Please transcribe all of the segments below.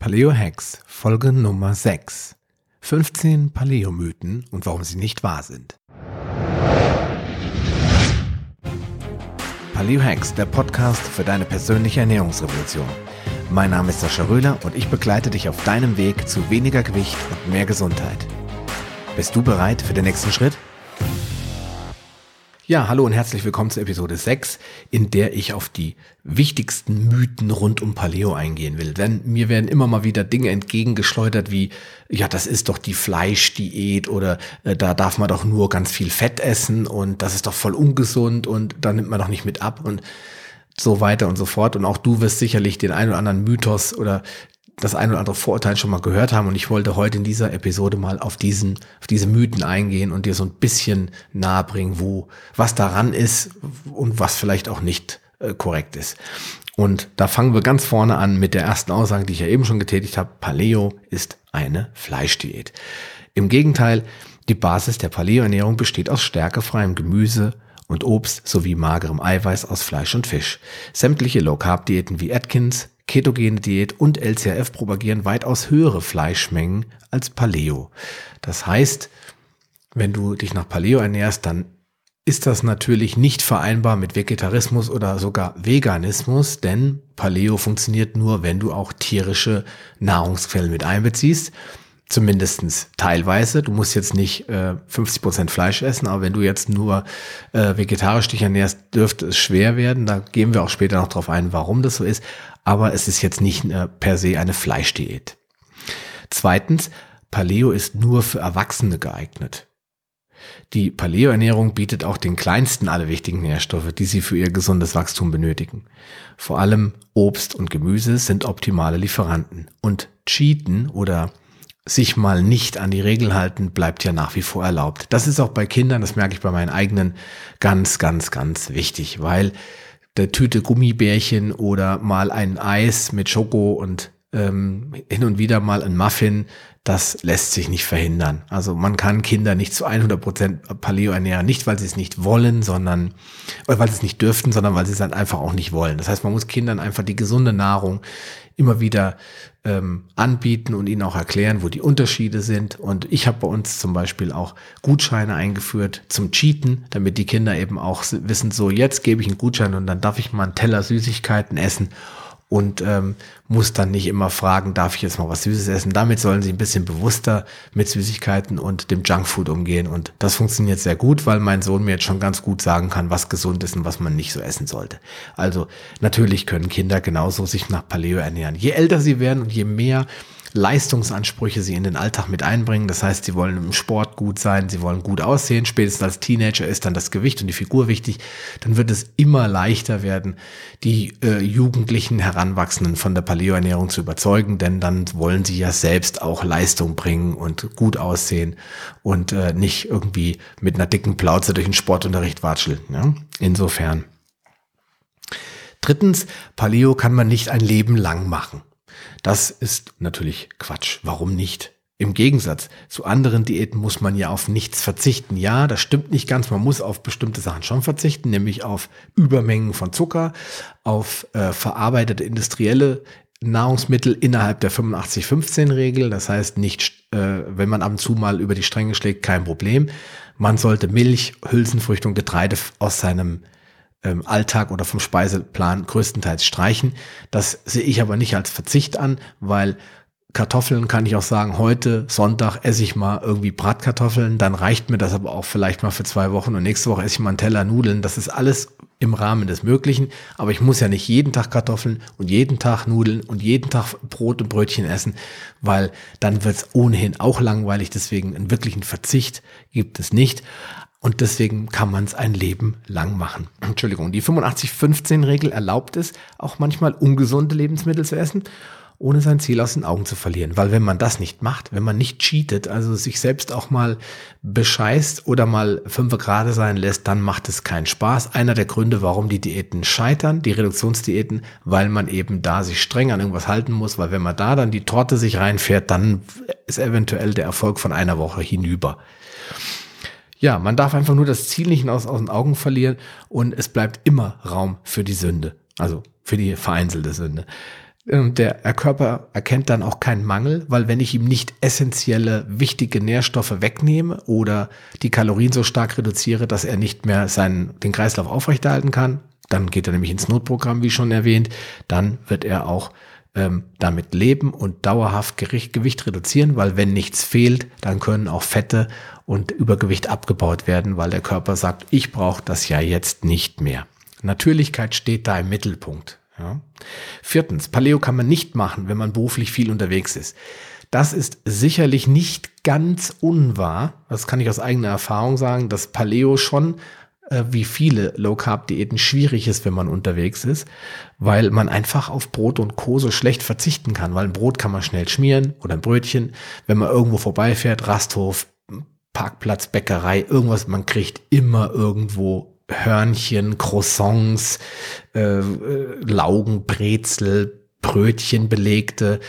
Paleo Hacks, Folge Nummer 6. 15 Paleo-Mythen und warum sie nicht wahr sind. Paleo Hacks, der Podcast für deine persönliche Ernährungsrevolution. Mein Name ist Sascha Röhler und ich begleite dich auf deinem Weg zu weniger Gewicht und mehr Gesundheit. Bist du bereit für den nächsten Schritt? Ja, hallo und herzlich willkommen zur Episode 6, in der ich auf die wichtigsten Mythen rund um Paleo eingehen will. Denn mir werden immer mal wieder Dinge entgegengeschleudert wie, ja, das ist doch die Fleischdiät oder äh, da darf man doch nur ganz viel Fett essen und das ist doch voll ungesund und da nimmt man doch nicht mit ab und so weiter und so fort. Und auch du wirst sicherlich den einen oder anderen Mythos oder das ein oder andere Vorurteil schon mal gehört haben und ich wollte heute in dieser Episode mal auf diesen, auf diese Mythen eingehen und dir so ein bisschen nahebringen, wo, was daran ist und was vielleicht auch nicht äh, korrekt ist. Und da fangen wir ganz vorne an mit der ersten Aussage, die ich ja eben schon getätigt habe. Paleo ist eine Fleischdiät. Im Gegenteil, die Basis der Paleo-Ernährung besteht aus stärkefreiem Gemüse, und Obst sowie magerem Eiweiß aus Fleisch und Fisch. Sämtliche Low-Carb-Diäten wie Atkins, ketogene Diät und LCRF propagieren weitaus höhere Fleischmengen als Paleo. Das heißt, wenn du dich nach Paleo ernährst, dann ist das natürlich nicht vereinbar mit Vegetarismus oder sogar Veganismus, denn Paleo funktioniert nur, wenn du auch tierische Nahrungsquellen mit einbeziehst. Zumindestens teilweise. Du musst jetzt nicht äh, 50 Prozent Fleisch essen, aber wenn du jetzt nur äh, vegetarisch dich ernährst, dürfte es schwer werden. Da gehen wir auch später noch drauf ein, warum das so ist aber es ist jetzt nicht äh, per se eine Fleischdiät. Zweitens, Paleo ist nur für Erwachsene geeignet. Die Paleo-Ernährung bietet auch den kleinsten alle wichtigen Nährstoffe, die sie für ihr gesundes Wachstum benötigen. Vor allem Obst und Gemüse sind optimale Lieferanten. Und Cheaten oder sich mal nicht an die Regel halten, bleibt ja nach wie vor erlaubt. Das ist auch bei Kindern, das merke ich bei meinen eigenen, ganz, ganz, ganz wichtig, weil der Tüte Gummibärchen oder mal ein Eis mit Schoko und ähm, hin und wieder mal ein Muffin, das lässt sich nicht verhindern. Also man kann Kinder nicht zu 100 Prozent Paleo ernähren, nicht weil sie es nicht wollen, sondern oder weil sie es nicht dürften, sondern weil sie es dann einfach auch nicht wollen. Das heißt, man muss Kindern einfach die gesunde Nahrung immer wieder ähm, anbieten und ihnen auch erklären, wo die Unterschiede sind. Und ich habe bei uns zum Beispiel auch Gutscheine eingeführt zum Cheaten, damit die Kinder eben auch wissen, so jetzt gebe ich einen Gutschein und dann darf ich mal einen Teller Süßigkeiten essen und ähm, muss dann nicht immer fragen, darf ich jetzt mal was Süßes essen. Damit sollen sie ein bisschen bewusster mit Süßigkeiten und dem Junkfood umgehen. Und das funktioniert sehr gut, weil mein Sohn mir jetzt schon ganz gut sagen kann, was gesund ist und was man nicht so essen sollte. Also natürlich können Kinder genauso sich nach Paleo ernähren. Je älter sie werden und je mehr Leistungsansprüche sie in den Alltag mit einbringen. Das heißt, sie wollen im Sport gut sein, sie wollen gut aussehen. Spätestens als Teenager ist dann das Gewicht und die Figur wichtig. Dann wird es immer leichter werden, die äh, jugendlichen Heranwachsenden von der Paleo-Ernährung zu überzeugen, denn dann wollen sie ja selbst auch Leistung bringen und gut aussehen und äh, nicht irgendwie mit einer dicken Plauze durch den Sportunterricht watscheln. Ja? Insofern. Drittens, Paleo kann man nicht ein Leben lang machen. Das ist natürlich Quatsch. Warum nicht? Im Gegensatz zu anderen Diäten muss man ja auf nichts verzichten. Ja, das stimmt nicht ganz. Man muss auf bestimmte Sachen schon verzichten, nämlich auf Übermengen von Zucker, auf äh, verarbeitete industrielle Nahrungsmittel innerhalb der 85-15-Regel. Das heißt nicht, äh, wenn man ab und zu mal über die Stränge schlägt, kein Problem. Man sollte Milch, Hülsenfrüchte und Getreide aus seinem ähm, Alltag oder vom Speiseplan größtenteils streichen. Das sehe ich aber nicht als Verzicht an, weil Kartoffeln kann ich auch sagen, heute Sonntag esse ich mal irgendwie Bratkartoffeln, dann reicht mir das aber auch vielleicht mal für zwei Wochen und nächste Woche esse ich mal einen Teller Nudeln. Das ist alles im Rahmen des Möglichen, aber ich muss ja nicht jeden Tag Kartoffeln und jeden Tag Nudeln und jeden Tag Brot und Brötchen essen, weil dann wird es ohnehin auch langweilig. Deswegen einen wirklichen Verzicht gibt es nicht. Und deswegen kann man es ein Leben lang machen. Entschuldigung, die 85-15-Regel erlaubt es, auch manchmal ungesunde Lebensmittel zu essen, ohne sein Ziel aus den Augen zu verlieren. Weil wenn man das nicht macht, wenn man nicht cheatet, also sich selbst auch mal bescheißt oder mal fünf Grade sein lässt, dann macht es keinen Spaß. Einer der Gründe, warum die Diäten scheitern, die Reduktionsdiäten, weil man eben da sich streng an irgendwas halten muss, weil wenn man da dann die Torte sich reinfährt, dann ist eventuell der Erfolg von einer Woche hinüber. Ja, man darf einfach nur das Ziel nicht aus, aus den Augen verlieren und es bleibt immer Raum für die Sünde. Also für die vereinzelte Sünde. Ähm, der Körper erkennt dann auch keinen Mangel, weil wenn ich ihm nicht essentielle, wichtige Nährstoffe wegnehme oder die Kalorien so stark reduziere, dass er nicht mehr seinen, den Kreislauf aufrechterhalten kann, dann geht er nämlich ins Notprogramm, wie schon erwähnt, dann wird er auch ähm, damit leben und dauerhaft Gewicht reduzieren, weil wenn nichts fehlt, dann können auch Fette und Übergewicht abgebaut werden, weil der Körper sagt, ich brauche das ja jetzt nicht mehr. Natürlichkeit steht da im Mittelpunkt. Ja. Viertens, Paleo kann man nicht machen, wenn man beruflich viel unterwegs ist. Das ist sicherlich nicht ganz unwahr. Das kann ich aus eigener Erfahrung sagen, dass Paleo schon äh, wie viele Low Carb Diäten schwierig ist, wenn man unterwegs ist, weil man einfach auf Brot und Co so schlecht verzichten kann, weil ein Brot kann man schnell schmieren oder ein Brötchen, wenn man irgendwo vorbeifährt, Rasthof, Parkplatz, Bäckerei, irgendwas, man kriegt immer irgendwo Hörnchen, Croissants, äh, äh, Laugen, Brezel, Brötchen belegte.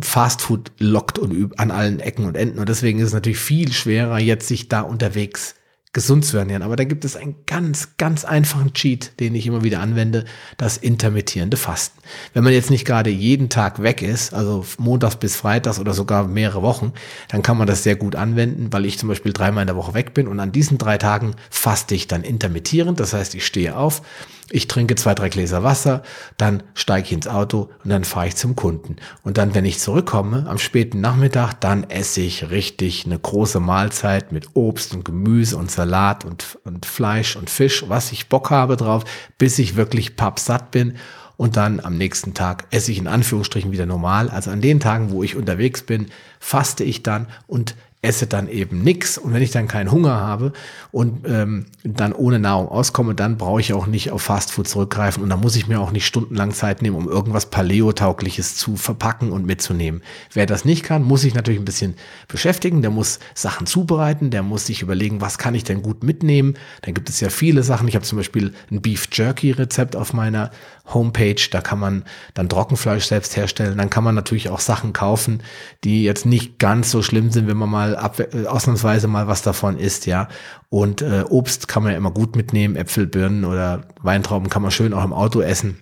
Fastfood lockt und an allen Ecken und Enden. Und deswegen ist es natürlich viel schwerer, jetzt sich da unterwegs gesund zu ernähren. Aber da gibt es einen ganz, ganz einfachen Cheat, den ich immer wieder anwende, das intermittierende Fasten. Wenn man jetzt nicht gerade jeden Tag weg ist, also montags bis freitags oder sogar mehrere Wochen, dann kann man das sehr gut anwenden, weil ich zum Beispiel dreimal in der Woche weg bin und an diesen drei Tagen faste ich dann intermittierend. Das heißt, ich stehe auf, ich trinke zwei, drei Gläser Wasser, dann steige ich ins Auto und dann fahre ich zum Kunden. Und dann, wenn ich zurückkomme am späten Nachmittag, dann esse ich richtig eine große Mahlzeit mit Obst und Gemüse und Salat und, und Fleisch und Fisch, was ich Bock habe drauf, bis ich wirklich pappsatt bin. Und dann am nächsten Tag esse ich in Anführungsstrichen wieder normal. Also an den Tagen, wo ich unterwegs bin, faste ich dann und esse dann eben nix und wenn ich dann keinen Hunger habe und ähm, dann ohne Nahrung auskomme, dann brauche ich auch nicht auf Fastfood zurückgreifen und dann muss ich mir auch nicht stundenlang Zeit nehmen, um irgendwas Paleo-taugliches zu verpacken und mitzunehmen. Wer das nicht kann, muss sich natürlich ein bisschen beschäftigen, der muss Sachen zubereiten, der muss sich überlegen, was kann ich denn gut mitnehmen. Dann gibt es ja viele Sachen. Ich habe zum Beispiel ein Beef Jerky Rezept auf meiner Homepage, da kann man dann Trockenfleisch selbst herstellen. Dann kann man natürlich auch Sachen kaufen, die jetzt nicht ganz so schlimm sind, wenn man mal äh, ausnahmsweise mal was davon isst, ja. Und äh, Obst kann man ja immer gut mitnehmen, Äpfel, Birnen oder Weintrauben kann man schön auch im Auto essen.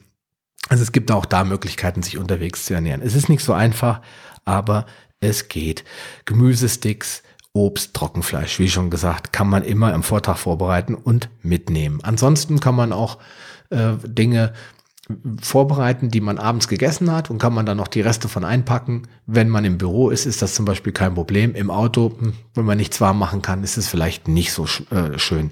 Also es gibt auch da Möglichkeiten, sich unterwegs zu ernähren. Es ist nicht so einfach, aber es geht. Gemüsesticks, Obst, Trockenfleisch, wie schon gesagt, kann man immer im Vortrag vorbereiten und mitnehmen. Ansonsten kann man auch äh, Dinge vorbereiten, die man abends gegessen hat und kann man dann noch die Reste von einpacken. Wenn man im Büro ist, ist das zum Beispiel kein Problem. Im Auto, hm, wenn man nichts warm machen kann, ist es vielleicht nicht so äh, schön.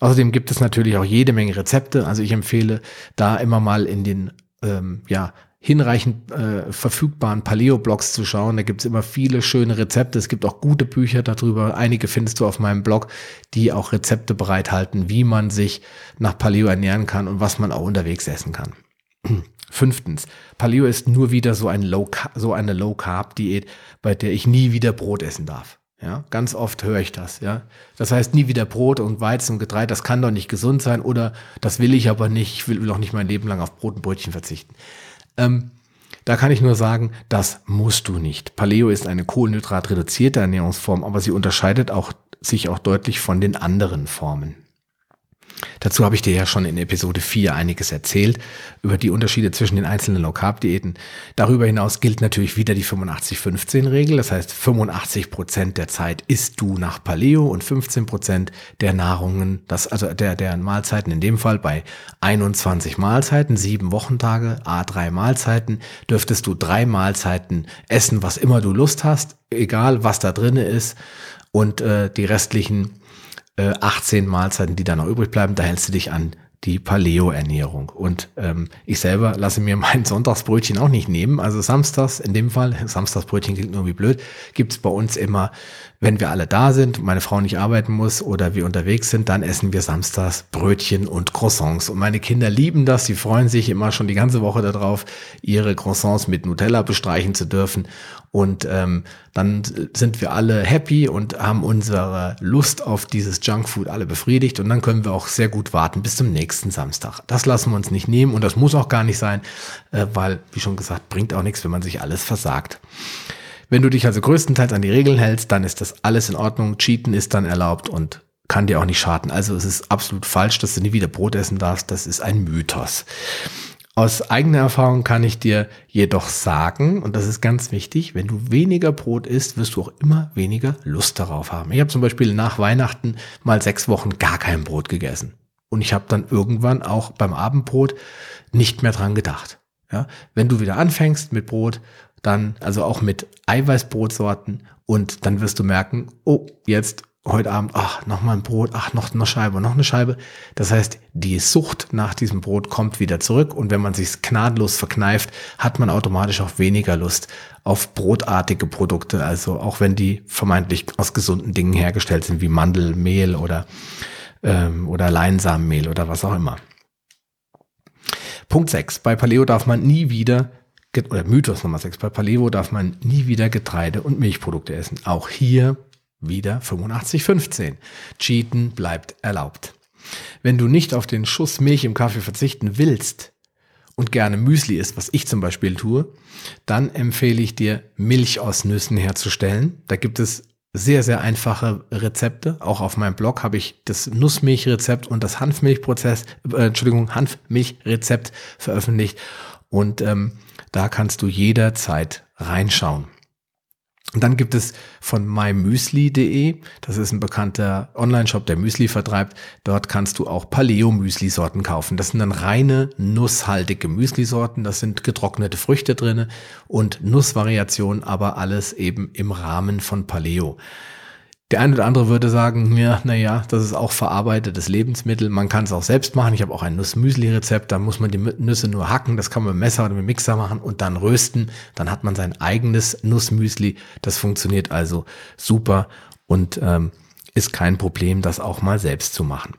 Außerdem gibt es natürlich auch jede Menge Rezepte. Also ich empfehle da immer mal in den ähm, ja, hinreichend äh, verfügbaren Paleo-Blogs zu schauen. Da gibt's immer viele schöne Rezepte. Es gibt auch gute Bücher darüber. Einige findest du auf meinem Blog, die auch Rezepte bereithalten, wie man sich nach Paleo ernähren kann und was man auch unterwegs essen kann. Fünftens, Paleo ist nur wieder so, ein Low, so eine Low-Carb-Diät, bei der ich nie wieder Brot essen darf. Ja, ganz oft höre ich das, ja. Das heißt, nie wieder Brot und Weizen und Getreide, das kann doch nicht gesund sein oder das will ich aber nicht, ich will, auch nicht mein Leben lang auf Brot und Brötchen verzichten. Ähm, da kann ich nur sagen, das musst du nicht. Paleo ist eine kohlenhydratreduzierte Ernährungsform, aber sie unterscheidet auch, sich auch deutlich von den anderen Formen. Dazu habe ich dir ja schon in Episode 4 einiges erzählt über die Unterschiede zwischen den einzelnen Low Carb Diäten. Darüber hinaus gilt natürlich wieder die 85-15 Regel. Das heißt, 85 Prozent der Zeit isst du nach Paleo und 15 Prozent der Nahrungen, das, also der, der Mahlzeiten in dem Fall bei 21 Mahlzeiten, sieben Wochentage, A3 Mahlzeiten, dürftest du drei Mahlzeiten essen, was immer du Lust hast, egal was da drinne ist. Und äh, die restlichen 18 äh, Mahlzeiten, die da noch übrig bleiben, da hältst du dich an die Paleo-Ernährung. Und ähm, ich selber lasse mir mein Sonntagsbrötchen auch nicht nehmen. Also samstags, in dem Fall, Samstagsbrötchen klingt nur wie blöd, gibt's bei uns immer, wenn wir alle da sind, meine Frau nicht arbeiten muss oder wir unterwegs sind, dann essen wir samstags Brötchen und Croissants. Und meine Kinder lieben das, sie freuen sich immer schon die ganze Woche darauf, ihre Croissants mit Nutella bestreichen zu dürfen. Und ähm, dann sind wir alle happy und haben unsere Lust auf dieses Junkfood alle befriedigt. Und dann können wir auch sehr gut warten bis zum nächsten Samstag. Das lassen wir uns nicht nehmen und das muss auch gar nicht sein, äh, weil, wie schon gesagt, bringt auch nichts, wenn man sich alles versagt. Wenn du dich also größtenteils an die Regeln hältst, dann ist das alles in Ordnung. Cheaten ist dann erlaubt und kann dir auch nicht schaden. Also es ist absolut falsch, dass du nie wieder Brot essen darfst. Das ist ein Mythos. Aus eigener Erfahrung kann ich dir jedoch sagen, und das ist ganz wichtig, wenn du weniger Brot isst, wirst du auch immer weniger Lust darauf haben. Ich habe zum Beispiel nach Weihnachten mal sechs Wochen gar kein Brot gegessen. Und ich habe dann irgendwann auch beim Abendbrot nicht mehr dran gedacht. Ja, wenn du wieder anfängst mit Brot, dann also auch mit Eiweißbrotsorten und dann wirst du merken, oh, jetzt heute Abend, ach, noch mal ein Brot, ach, noch eine Scheibe, noch eine Scheibe. Das heißt, die Sucht nach diesem Brot kommt wieder zurück und wenn man sich gnadenlos verkneift, hat man automatisch auch weniger Lust auf brotartige Produkte, also auch wenn die vermeintlich aus gesunden Dingen hergestellt sind, wie Mandelmehl oder, ähm, oder Leinsamenmehl oder was auch immer. Punkt 6. Bei Paleo darf man nie wieder oder Mythos Nummer 6, bei Paleo darf man nie wieder Getreide und Milchprodukte essen. Auch hier wieder 85-15. Cheaten bleibt erlaubt. Wenn du nicht auf den Schuss Milch im Kaffee verzichten willst und gerne Müsli isst, was ich zum Beispiel tue, dann empfehle ich dir, Milch aus Nüssen herzustellen. Da gibt es sehr, sehr einfache Rezepte. Auch auf meinem Blog habe ich das Nussmilchrezept und das Hanfmilchprozess, äh, Entschuldigung, Hanfmilchrezept veröffentlicht. Und ähm, da kannst du jederzeit reinschauen. Und dann gibt es von mymüsli.de, das ist ein bekannter Online-Shop, der Müsli vertreibt. Dort kannst du auch Paleo-Müsli-Sorten kaufen. Das sind dann reine nusshaltige Müsli-Sorten. Das sind getrocknete Früchte drinne und Nussvariationen, aber alles eben im Rahmen von Paleo. Der eine oder andere würde sagen, ja, naja, das ist auch verarbeitetes Lebensmittel. Man kann es auch selbst machen. Ich habe auch ein Nussmüsli-Rezept. Da muss man die Nüsse nur hacken. Das kann man mit Messer oder mit Mixer machen und dann rösten. Dann hat man sein eigenes Nussmüsli. Das funktioniert also super und ähm, ist kein Problem, das auch mal selbst zu machen.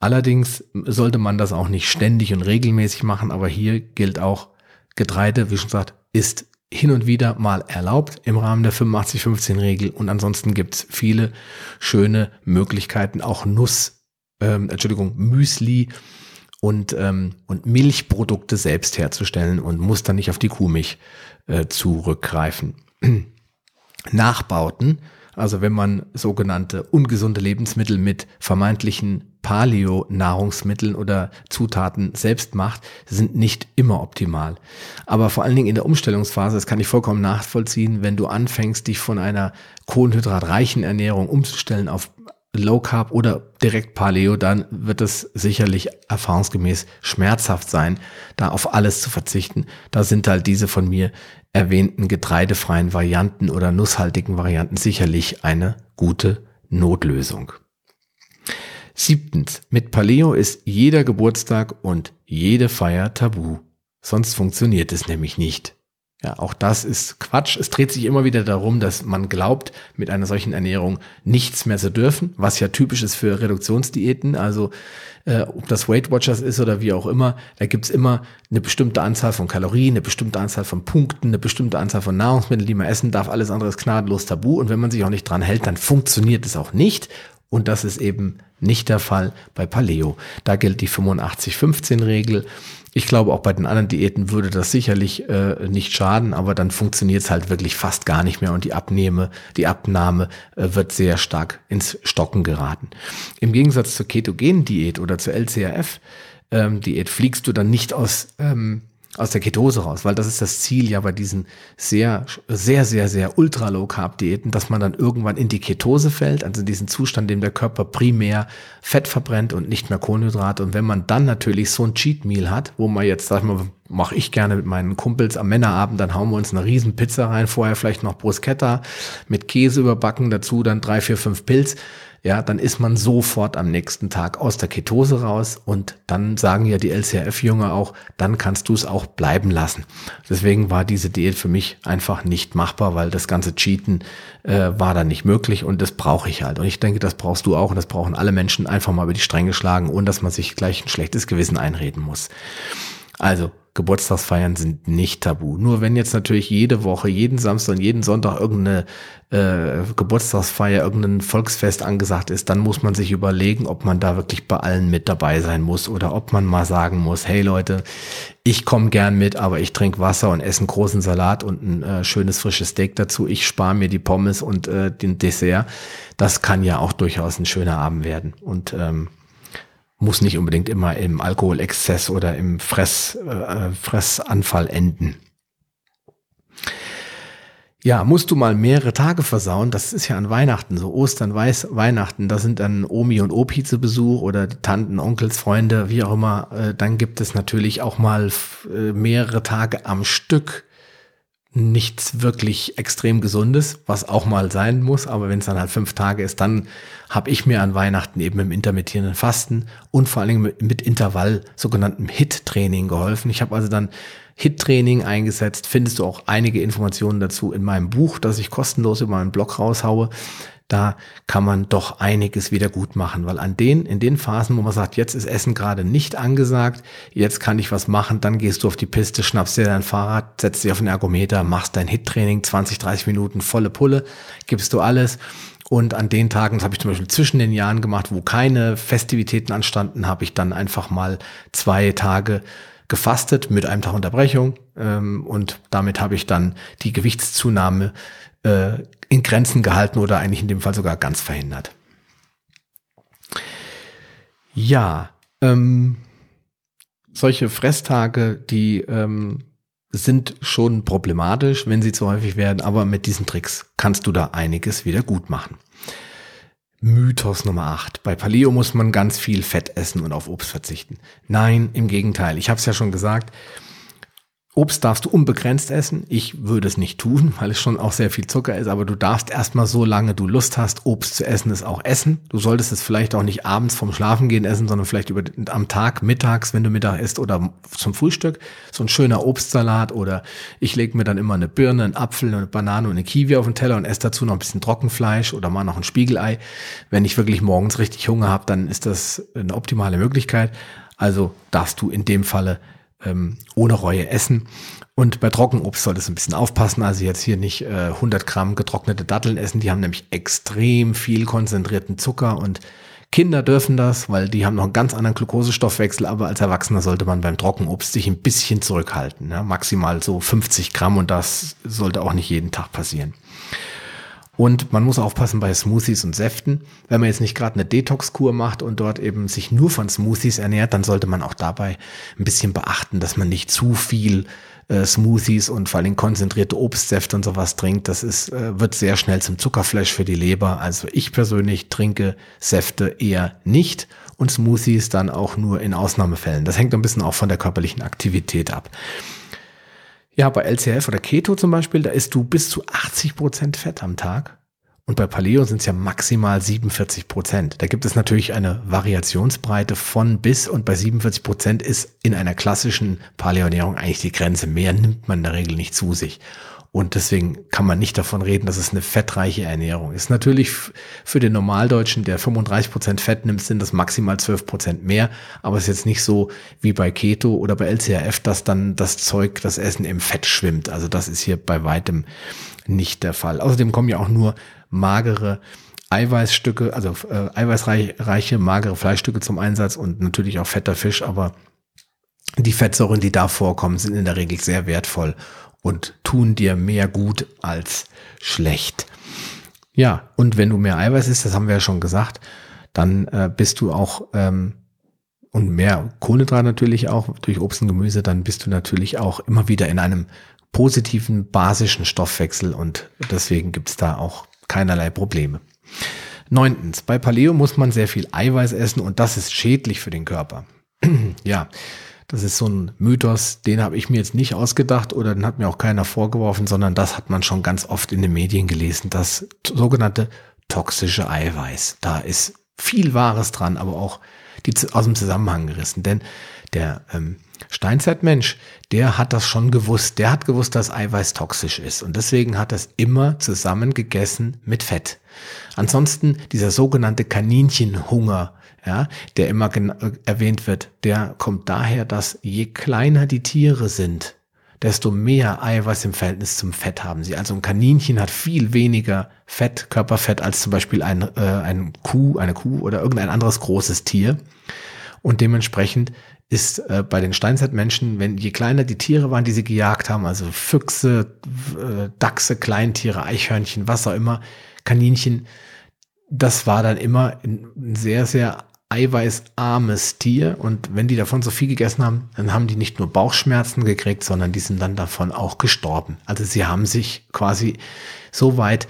Allerdings sollte man das auch nicht ständig und regelmäßig machen. Aber hier gilt auch, Getreide, wie schon gesagt, ist hin und wieder mal erlaubt im Rahmen der 85-15-Regel und ansonsten gibt es viele schöne Möglichkeiten, auch Nuss, ähm, Entschuldigung, Müsli und, ähm, und Milchprodukte selbst herzustellen und muss dann nicht auf die Kuhmilch äh, zurückgreifen. Nachbauten also wenn man sogenannte ungesunde Lebensmittel mit vermeintlichen Paleo-Nahrungsmitteln oder Zutaten selbst macht, sind nicht immer optimal. Aber vor allen Dingen in der Umstellungsphase, das kann ich vollkommen nachvollziehen, wenn du anfängst, dich von einer kohlenhydratreichen Ernährung umzustellen auf Low Carb oder direkt Paleo, dann wird es sicherlich erfahrungsgemäß schmerzhaft sein, da auf alles zu verzichten. Da sind halt diese von mir erwähnten getreidefreien Varianten oder nusshaltigen Varianten sicherlich eine gute Notlösung. Siebtens, mit Paleo ist jeder Geburtstag und jede Feier tabu. Sonst funktioniert es nämlich nicht. Ja, auch das ist Quatsch. Es dreht sich immer wieder darum, dass man glaubt, mit einer solchen Ernährung nichts mehr zu dürfen, was ja typisch ist für Reduktionsdiäten. Also äh, ob das Weight Watchers ist oder wie auch immer, da gibt's immer eine bestimmte Anzahl von Kalorien, eine bestimmte Anzahl von Punkten, eine bestimmte Anzahl von Nahrungsmitteln, die man essen darf. Alles andere ist gnadenlos tabu. Und wenn man sich auch nicht dran hält, dann funktioniert es auch nicht. Und das ist eben nicht der Fall bei Paleo. Da gilt die 85-15-Regel. Ich glaube, auch bei den anderen Diäten würde das sicherlich äh, nicht schaden, aber dann funktioniert es halt wirklich fast gar nicht mehr und die Abnehme, die Abnahme äh, wird sehr stark ins Stocken geraten. Im Gegensatz zur ketogenen Diät oder zur LCRF ähm, Diät fliegst du dann nicht aus ähm, aus der Ketose raus, weil das ist das Ziel ja bei diesen sehr, sehr, sehr, sehr ultra low carb Diäten, dass man dann irgendwann in die Ketose fällt, also diesen Zustand, in dem der Körper primär Fett verbrennt und nicht mehr Kohlenhydrate. Und wenn man dann natürlich so ein Cheat Meal hat, wo man jetzt, sag ich mal, mache ich gerne mit meinen Kumpels am Männerabend, dann hauen wir uns eine riesen Pizza rein, vorher vielleicht noch Bruschetta mit Käse überbacken, dazu dann drei, vier, fünf Pilz ja, dann ist man sofort am nächsten Tag aus der Ketose raus und dann sagen ja die LCRF-Jünger auch, dann kannst du es auch bleiben lassen. Deswegen war diese Diät für mich einfach nicht machbar, weil das ganze Cheaten äh, war dann nicht möglich und das brauche ich halt. Und ich denke, das brauchst du auch und das brauchen alle Menschen einfach mal über die Stränge schlagen, ohne dass man sich gleich ein schlechtes Gewissen einreden muss. Also Geburtstagsfeiern sind nicht tabu. Nur wenn jetzt natürlich jede Woche, jeden Samstag und jeden Sonntag irgendeine äh, Geburtstagsfeier, irgendein Volksfest angesagt ist, dann muss man sich überlegen, ob man da wirklich bei allen mit dabei sein muss oder ob man mal sagen muss, hey Leute, ich komme gern mit, aber ich trinke Wasser und esse einen großen Salat und ein äh, schönes frisches Steak dazu. Ich spare mir die Pommes und äh, den Dessert. Das kann ja auch durchaus ein schöner Abend werden. Und ähm, muss nicht unbedingt immer im Alkoholexzess oder im Fress, äh, Fressanfall enden. Ja, musst du mal mehrere Tage versauen. Das ist ja an Weihnachten so. Ostern, Weiß, Weihnachten. Da sind dann Omi und Opi zu Besuch oder die Tanten, Onkels, Freunde, wie auch immer. Äh, dann gibt es natürlich auch mal äh, mehrere Tage am Stück nichts wirklich extrem Gesundes, was auch mal sein muss. Aber wenn es dann halt fünf Tage ist, dann habe ich mir an Weihnachten eben im intermittierenden Fasten und vor allen Dingen mit, mit Intervall, sogenannten HIT-Training geholfen. Ich habe also dann HIT-Training eingesetzt. Findest du auch einige Informationen dazu in meinem Buch, das ich kostenlos über meinen Blog raushaue. Da kann man doch einiges wieder gut machen, weil an den, in den Phasen, wo man sagt, jetzt ist Essen gerade nicht angesagt, jetzt kann ich was machen, dann gehst du auf die Piste, schnappst dir dein Fahrrad, setzt dich auf den Ergometer, machst dein HIT-Training, 20, 30 Minuten, volle Pulle, gibst du alles. Und an den Tagen, das habe ich zum Beispiel zwischen den Jahren gemacht, wo keine Festivitäten anstanden, habe ich dann einfach mal zwei Tage gefastet mit einem Tag Unterbrechung ähm, und damit habe ich dann die Gewichtszunahme äh, in Grenzen gehalten oder eigentlich in dem Fall sogar ganz verhindert. Ja, ähm, solche Fresstage, die ähm, sind schon problematisch, wenn sie zu häufig werden, aber mit diesen Tricks kannst du da einiges wieder gut machen. Mythos Nummer 8. Bei Paleo muss man ganz viel Fett essen und auf Obst verzichten. Nein, im Gegenteil. Ich habe es ja schon gesagt, Obst darfst du unbegrenzt essen. Ich würde es nicht tun, weil es schon auch sehr viel Zucker ist, aber du darfst erstmal so lange du Lust hast, Obst zu essen, es auch essen. Du solltest es vielleicht auch nicht abends vom Schlafengehen essen, sondern vielleicht über, am Tag, mittags, wenn du Mittag isst oder zum Frühstück. So ein schöner Obstsalat oder ich lege mir dann immer eine Birne, einen Apfel, eine Banane und eine Kiwi auf den Teller und esse dazu noch ein bisschen Trockenfleisch oder mal noch ein Spiegelei. Wenn ich wirklich morgens richtig Hunger habe, dann ist das eine optimale Möglichkeit. Also darfst du in dem Falle ähm, ohne Reue essen. Und bei Trockenobst solltest du ein bisschen aufpassen. Also jetzt hier nicht äh, 100 Gramm getrocknete Datteln essen. Die haben nämlich extrem viel konzentrierten Zucker und Kinder dürfen das, weil die haben noch einen ganz anderen Glukosestoffwechsel, aber als Erwachsener sollte man beim Trockenobst sich ein bisschen zurückhalten. Ja? Maximal so 50 Gramm und das sollte auch nicht jeden Tag passieren. Und man muss aufpassen bei Smoothies und Säften. Wenn man jetzt nicht gerade eine Detox-Kur macht und dort eben sich nur von Smoothies ernährt, dann sollte man auch dabei ein bisschen beachten, dass man nicht zu viel äh, Smoothies und vor allem konzentrierte Obstsäfte und sowas trinkt. Das ist, äh, wird sehr schnell zum Zuckerflash für die Leber. Also ich persönlich trinke Säfte eher nicht und Smoothies dann auch nur in Ausnahmefällen. Das hängt ein bisschen auch von der körperlichen Aktivität ab. Ja, bei LCF oder Keto zum Beispiel, da isst du bis zu 80 Prozent Fett am Tag. Und bei Paleo sind es ja maximal 47 Prozent. Da gibt es natürlich eine Variationsbreite von bis und bei 47 Prozent ist in einer klassischen Paleo-Ernährung eigentlich die Grenze. Mehr nimmt man in der Regel nicht zu sich. Und deswegen kann man nicht davon reden, dass es eine fettreiche Ernährung ist. Natürlich für den Normaldeutschen, der 35 Prozent Fett nimmt, sind das maximal 12 Prozent mehr. Aber es ist jetzt nicht so wie bei Keto oder bei LCRF, dass dann das Zeug, das Essen im Fett schwimmt. Also das ist hier bei weitem nicht der Fall. Außerdem kommen ja auch nur magere Eiweißstücke, also äh, eiweißreiche, magere Fleischstücke zum Einsatz und natürlich auch fetter Fisch, aber die Fettsäuren, die da vorkommen, sind in der Regel sehr wertvoll und tun dir mehr gut als schlecht. Ja, und wenn du mehr Eiweiß isst, das haben wir ja schon gesagt, dann äh, bist du auch ähm, und mehr Kohlenhydrat natürlich auch durch Obst und Gemüse, dann bist du natürlich auch immer wieder in einem positiven basischen Stoffwechsel und deswegen gibt's da auch keinerlei Probleme. Neuntens, bei Paleo muss man sehr viel Eiweiß essen und das ist schädlich für den Körper. ja, das ist so ein Mythos, den habe ich mir jetzt nicht ausgedacht oder den hat mir auch keiner vorgeworfen, sondern das hat man schon ganz oft in den Medien gelesen, das sogenannte toxische Eiweiß. Da ist viel Wahres dran, aber auch die aus dem Zusammenhang gerissen. Denn der ähm, Steinzeitmensch, der hat das schon gewusst. Der hat gewusst, dass Eiweiß toxisch ist. Und deswegen hat das immer zusammen gegessen mit Fett. Ansonsten dieser sogenannte Kaninchenhunger, ja, der immer erwähnt wird, der kommt daher, dass je kleiner die Tiere sind, desto mehr Eiweiß im Verhältnis zum Fett haben sie. Also ein Kaninchen hat viel weniger Fett, Körperfett als zum Beispiel ein, äh, ein Kuh, eine Kuh oder irgendein anderes großes Tier. Und dementsprechend ist äh, bei den Steinzeitmenschen, wenn je kleiner die Tiere waren, die sie gejagt haben, also Füchse, äh, Dachse, Kleintiere, Eichhörnchen, was auch immer, Kaninchen, das war dann immer ein sehr, sehr eiweißarmes Tier und wenn die davon so viel gegessen haben, dann haben die nicht nur Bauchschmerzen gekriegt, sondern die sind dann davon auch gestorben. Also sie haben sich quasi so weit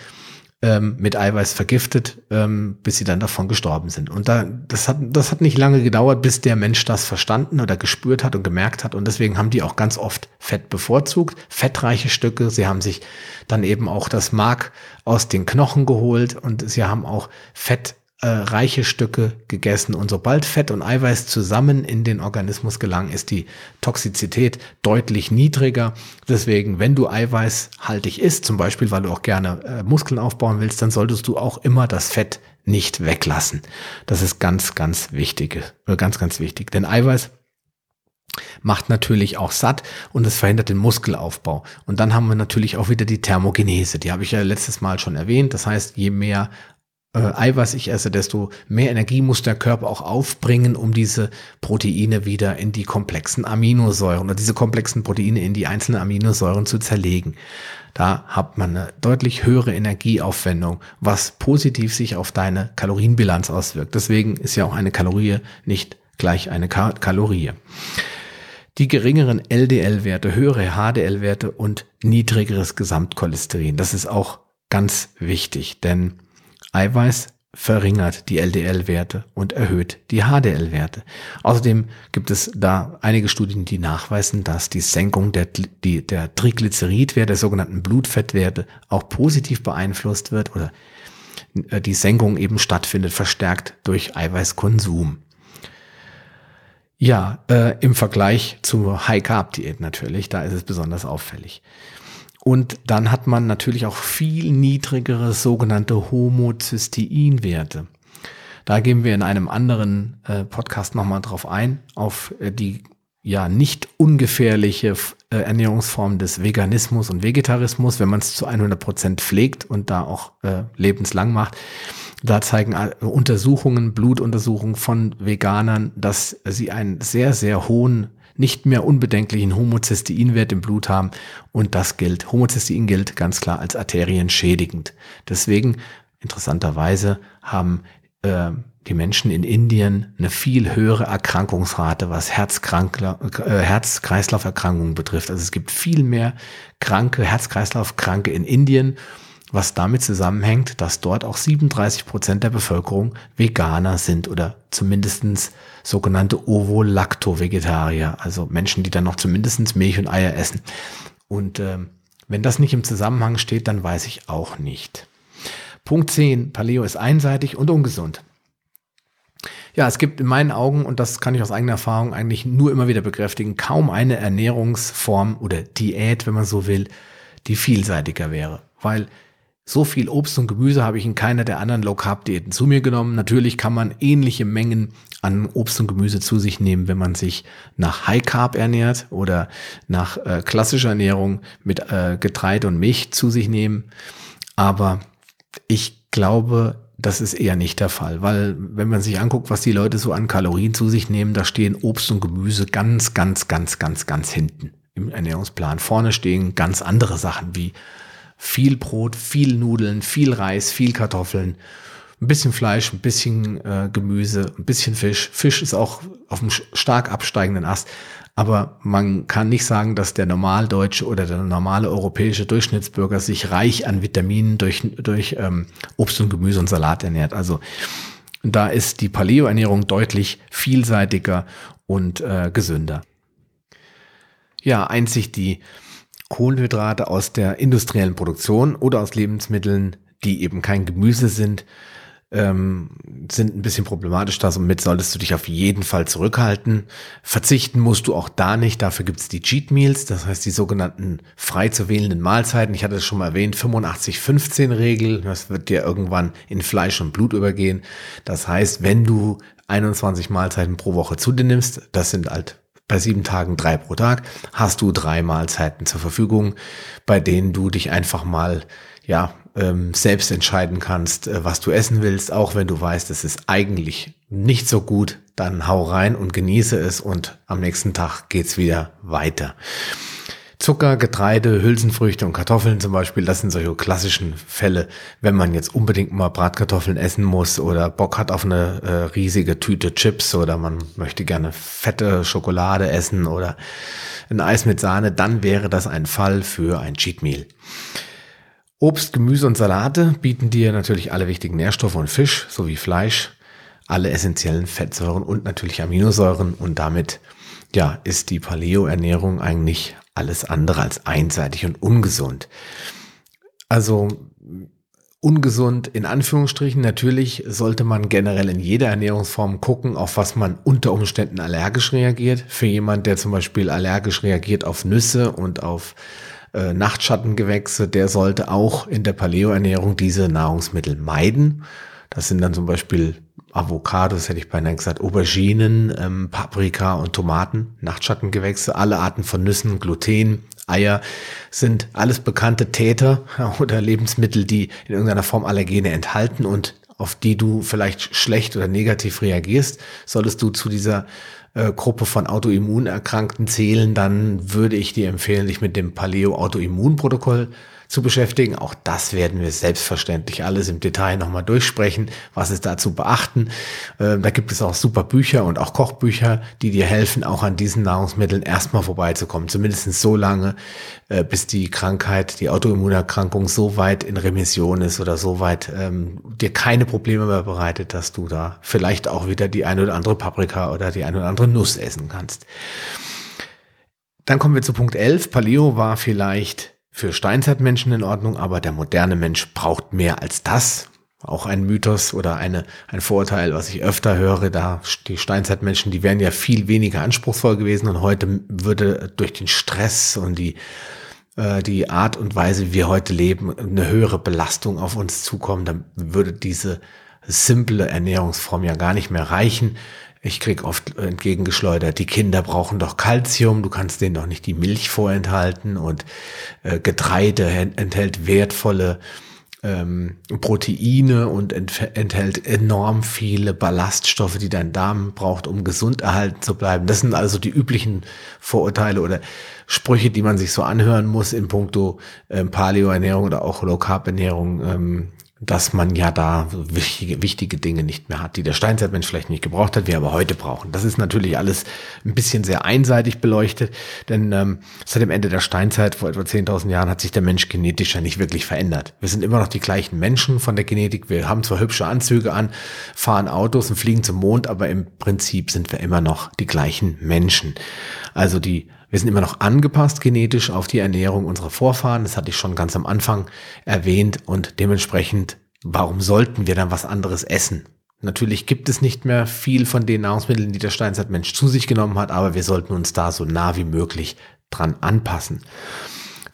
ähm, mit Eiweiß vergiftet, ähm, bis sie dann davon gestorben sind. Und da, das hat, das hat nicht lange gedauert, bis der Mensch das verstanden oder gespürt hat und gemerkt hat. Und deswegen haben die auch ganz oft Fett bevorzugt, fettreiche Stücke. Sie haben sich dann eben auch das Mark aus den Knochen geholt und sie haben auch Fett äh, reiche Stücke gegessen. Und sobald Fett und Eiweiß zusammen in den Organismus gelangen, ist die Toxizität deutlich niedriger. Deswegen, wenn du eiweißhaltig isst, zum Beispiel, weil du auch gerne äh, Muskeln aufbauen willst, dann solltest du auch immer das Fett nicht weglassen. Das ist ganz, ganz wichtig, äh, ganz, ganz wichtig. Denn Eiweiß macht natürlich auch satt und es verhindert den Muskelaufbau. Und dann haben wir natürlich auch wieder die Thermogenese. Die habe ich ja letztes Mal schon erwähnt. Das heißt, je mehr Eiweiß ich esse, desto mehr Energie muss der Körper auch aufbringen, um diese Proteine wieder in die komplexen Aminosäuren oder diese komplexen Proteine in die einzelnen Aminosäuren zu zerlegen. Da hat man eine deutlich höhere Energieaufwendung, was positiv sich auf deine Kalorienbilanz auswirkt. Deswegen ist ja auch eine Kalorie nicht gleich eine Ka Kalorie. Die geringeren LDL-Werte, höhere HDL-Werte und niedrigeres Gesamtcholesterin. Das ist auch ganz wichtig, denn Eiweiß verringert die LDL-Werte und erhöht die HDL-Werte. Außerdem gibt es da einige Studien, die nachweisen, dass die Senkung der, die, der Triglyceridwerte, der sogenannten Blutfettwerte, auch positiv beeinflusst wird oder äh, die Senkung eben stattfindet, verstärkt durch Eiweißkonsum. Ja, äh, im Vergleich zur High-Carb-Diät natürlich, da ist es besonders auffällig. Und dann hat man natürlich auch viel niedrigere sogenannte Homozysteinwerte. Da gehen wir in einem anderen äh, Podcast nochmal drauf ein, auf äh, die ja nicht ungefährliche äh, Ernährungsform des Veganismus und Vegetarismus, wenn man es zu 100 Prozent pflegt und da auch äh, lebenslang macht. Da zeigen äh, Untersuchungen, Blutuntersuchungen von Veganern, dass sie einen sehr, sehr hohen nicht mehr unbedenklichen Homozysteinwert im Blut haben und das gilt, Homozystein gilt ganz klar als arterienschädigend. Deswegen, interessanterweise, haben äh, die Menschen in Indien eine viel höhere Erkrankungsrate, was äh, Herz-Kreislauf-Erkrankungen betrifft. Also es gibt viel mehr kranke, Herz-Kreislauf-Kranke in Indien was damit zusammenhängt, dass dort auch 37 Prozent der Bevölkerung Veganer sind oder zumindestens sogenannte Ovo-Lacto-Vegetarier, also Menschen, die dann noch zumindestens Milch und Eier essen. Und äh, wenn das nicht im Zusammenhang steht, dann weiß ich auch nicht. Punkt 10. Paleo ist einseitig und ungesund. Ja, es gibt in meinen Augen, und das kann ich aus eigener Erfahrung eigentlich nur immer wieder bekräftigen, kaum eine Ernährungsform oder Diät, wenn man so will, die vielseitiger wäre. Weil so viel Obst und Gemüse habe ich in keiner der anderen Low Carb Diäten zu mir genommen. Natürlich kann man ähnliche Mengen an Obst und Gemüse zu sich nehmen, wenn man sich nach High Carb ernährt oder nach äh, klassischer Ernährung mit äh, Getreide und Milch zu sich nehmen. Aber ich glaube, das ist eher nicht der Fall, weil wenn man sich anguckt, was die Leute so an Kalorien zu sich nehmen, da stehen Obst und Gemüse ganz, ganz, ganz, ganz, ganz hinten im Ernährungsplan. Vorne stehen ganz andere Sachen wie viel Brot, viel Nudeln, viel Reis, viel Kartoffeln, ein bisschen Fleisch, ein bisschen äh, Gemüse, ein bisschen Fisch. Fisch ist auch auf einem stark absteigenden Ast. Aber man kann nicht sagen, dass der Normaldeutsche oder der normale europäische Durchschnittsbürger sich reich an Vitaminen durch, durch ähm, Obst und Gemüse und Salat ernährt. Also da ist die Paleo-Ernährung deutlich vielseitiger und äh, gesünder. Ja, einzig die Kohlenhydrate aus der industriellen Produktion oder aus Lebensmitteln, die eben kein Gemüse sind, ähm, sind ein bisschen problematisch. Damit solltest du dich auf jeden Fall zurückhalten. Verzichten musst du auch da nicht. Dafür gibt's die Cheat Meals, das heißt die sogenannten frei zu wählenden Mahlzeiten. Ich hatte es schon mal erwähnt, 85-15-Regel. Das wird dir irgendwann in Fleisch und Blut übergehen. Das heißt, wenn du 21 Mahlzeiten pro Woche zu dir nimmst, das sind halt bei sieben Tagen drei pro Tag hast du drei Mahlzeiten zur Verfügung, bei denen du dich einfach mal ja ähm, selbst entscheiden kannst, äh, was du essen willst, auch wenn du weißt, es ist eigentlich nicht so gut, dann hau rein und genieße es und am nächsten Tag geht's wieder weiter. Zucker, Getreide, Hülsenfrüchte und Kartoffeln zum Beispiel, das sind solche klassischen Fälle, wenn man jetzt unbedingt mal Bratkartoffeln essen muss oder Bock hat auf eine äh, riesige Tüte Chips oder man möchte gerne fette Schokolade essen oder ein Eis mit Sahne, dann wäre das ein Fall für ein Cheat Meal. Obst, Gemüse und Salate bieten dir natürlich alle wichtigen Nährstoffe und Fisch sowie Fleisch, alle essentiellen Fettsäuren und natürlich Aminosäuren und damit ja, ist die Paleo-Ernährung eigentlich alles andere als einseitig und ungesund. Also ungesund in Anführungsstrichen. Natürlich sollte man generell in jeder Ernährungsform gucken, auf was man unter Umständen allergisch reagiert. Für jemand, der zum Beispiel allergisch reagiert auf Nüsse und auf äh, Nachtschattengewächse, der sollte auch in der Paleo-Ernährung diese Nahrungsmittel meiden. Das sind dann zum Beispiel Avocados, hätte ich beinahe gesagt, Auberginen, ähm, Paprika und Tomaten, Nachtschattengewächse, alle Arten von Nüssen, Gluten, Eier sind alles bekannte Täter oder Lebensmittel, die in irgendeiner Form Allergene enthalten und auf die du vielleicht schlecht oder negativ reagierst. Solltest du zu dieser äh, Gruppe von Autoimmunerkrankten zählen, dann würde ich dir empfehlen, dich mit dem Paleo-Autoimmunprotokoll zu beschäftigen. Auch das werden wir selbstverständlich alles im Detail nochmal durchsprechen, was ist da zu beachten. Ähm, da gibt es auch super Bücher und auch Kochbücher, die dir helfen, auch an diesen Nahrungsmitteln erstmal vorbeizukommen. Zumindest so lange, äh, bis die Krankheit, die Autoimmunerkrankung so weit in Remission ist oder so weit ähm, dir keine Probleme mehr bereitet, dass du da vielleicht auch wieder die eine oder andere Paprika oder die eine oder andere Nuss essen kannst. Dann kommen wir zu Punkt 11. Paleo war vielleicht für Steinzeitmenschen in Ordnung, aber der moderne Mensch braucht mehr als das. Auch ein Mythos oder eine, ein Vorurteil, was ich öfter höre, da die Steinzeitmenschen, die wären ja viel weniger anspruchsvoll gewesen und heute würde durch den Stress und die, äh, die Art und Weise, wie wir heute leben, eine höhere Belastung auf uns zukommen, dann würde diese simple Ernährungsform ja gar nicht mehr reichen. Ich krieg oft entgegengeschleudert, die Kinder brauchen doch Kalzium, du kannst denen doch nicht die Milch vorenthalten und äh, Getreide enthält wertvolle ähm, Proteine und enthält enorm viele Ballaststoffe, die dein Darm braucht, um gesund erhalten zu bleiben. Das sind also die üblichen Vorurteile oder Sprüche, die man sich so anhören muss in puncto ähm, Paleo-Ernährung oder auch Low-Carb-Ernährung. Ähm, dass man ja da wichtige, wichtige Dinge nicht mehr hat, die der Steinzeitmensch vielleicht nicht gebraucht hat, wir aber heute brauchen. Das ist natürlich alles ein bisschen sehr einseitig beleuchtet, denn ähm, seit dem Ende der Steinzeit, vor etwa 10.000 Jahren, hat sich der Mensch genetisch ja nicht wirklich verändert. Wir sind immer noch die gleichen Menschen von der Genetik, wir haben zwar hübsche Anzüge an, fahren Autos und fliegen zum Mond, aber im Prinzip sind wir immer noch die gleichen Menschen. Also die wir sind immer noch angepasst genetisch auf die Ernährung unserer Vorfahren. Das hatte ich schon ganz am Anfang erwähnt und dementsprechend, warum sollten wir dann was anderes essen? Natürlich gibt es nicht mehr viel von den Nahrungsmitteln, die der Steinzeitmensch zu sich genommen hat, aber wir sollten uns da so nah wie möglich dran anpassen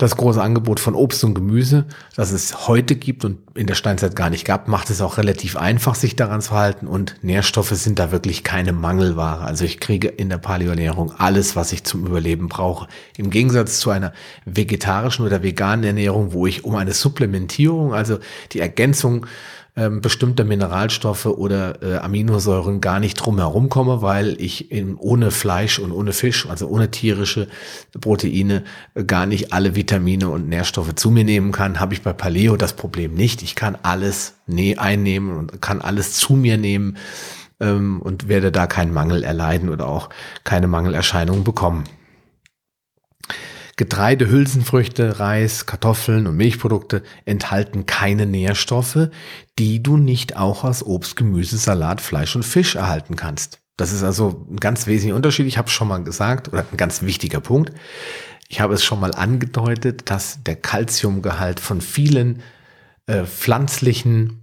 das große Angebot von Obst und Gemüse, das es heute gibt und in der Steinzeit gar nicht gab, macht es auch relativ einfach, sich daran zu halten und Nährstoffe sind da wirklich keine Mangelware. Also ich kriege in der Paleoernährung alles, was ich zum Überleben brauche. Im Gegensatz zu einer vegetarischen oder veganen Ernährung, wo ich um eine Supplementierung, also die Ergänzung ähm, bestimmter Mineralstoffe oder äh, Aminosäuren gar nicht drum herum komme, weil ich in, ohne Fleisch und ohne Fisch, also ohne tierische Proteine, äh, gar nicht alle Vitamine und Nährstoffe zu mir nehmen kann, habe ich bei Paleo das Problem nicht. Ich kann alles ne einnehmen und kann alles zu mir nehmen ähm, und werde da keinen Mangel erleiden oder auch keine Mangelerscheinungen bekommen. Getreide, Hülsenfrüchte, Reis, Kartoffeln und Milchprodukte enthalten keine Nährstoffe, die du nicht auch aus Obst, Gemüse, Salat, Fleisch und Fisch erhalten kannst. Das ist also ein ganz wesentlicher Unterschied. Ich habe es schon mal gesagt, oder ein ganz wichtiger Punkt. Ich habe es schon mal angedeutet, dass der Kalziumgehalt von vielen äh, pflanzlichen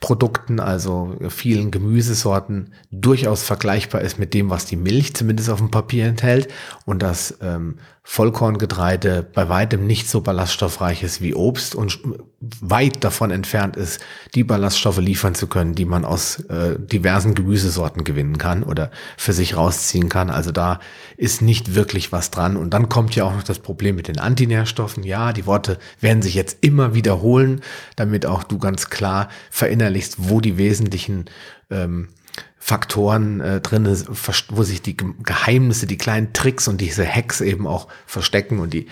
Produkten, also vielen Gemüsesorten, durchaus vergleichbar ist mit dem, was die Milch zumindest auf dem Papier enthält und dass ähm, Vollkorngetreide bei weitem nicht so ballaststoffreich ist wie Obst und weit davon entfernt ist, die Ballaststoffe liefern zu können, die man aus äh, diversen Gemüsesorten gewinnen kann oder für sich rausziehen kann. Also da ist nicht wirklich was dran. Und dann kommt ja auch noch das Problem mit den Antinährstoffen. Ja, die Worte werden sich jetzt immer wiederholen, damit auch du ganz klar verinnerlichst, wo die wesentlichen ähm, Faktoren äh, drin, wo sich die Geheimnisse, die kleinen Tricks und diese Hacks eben auch verstecken und die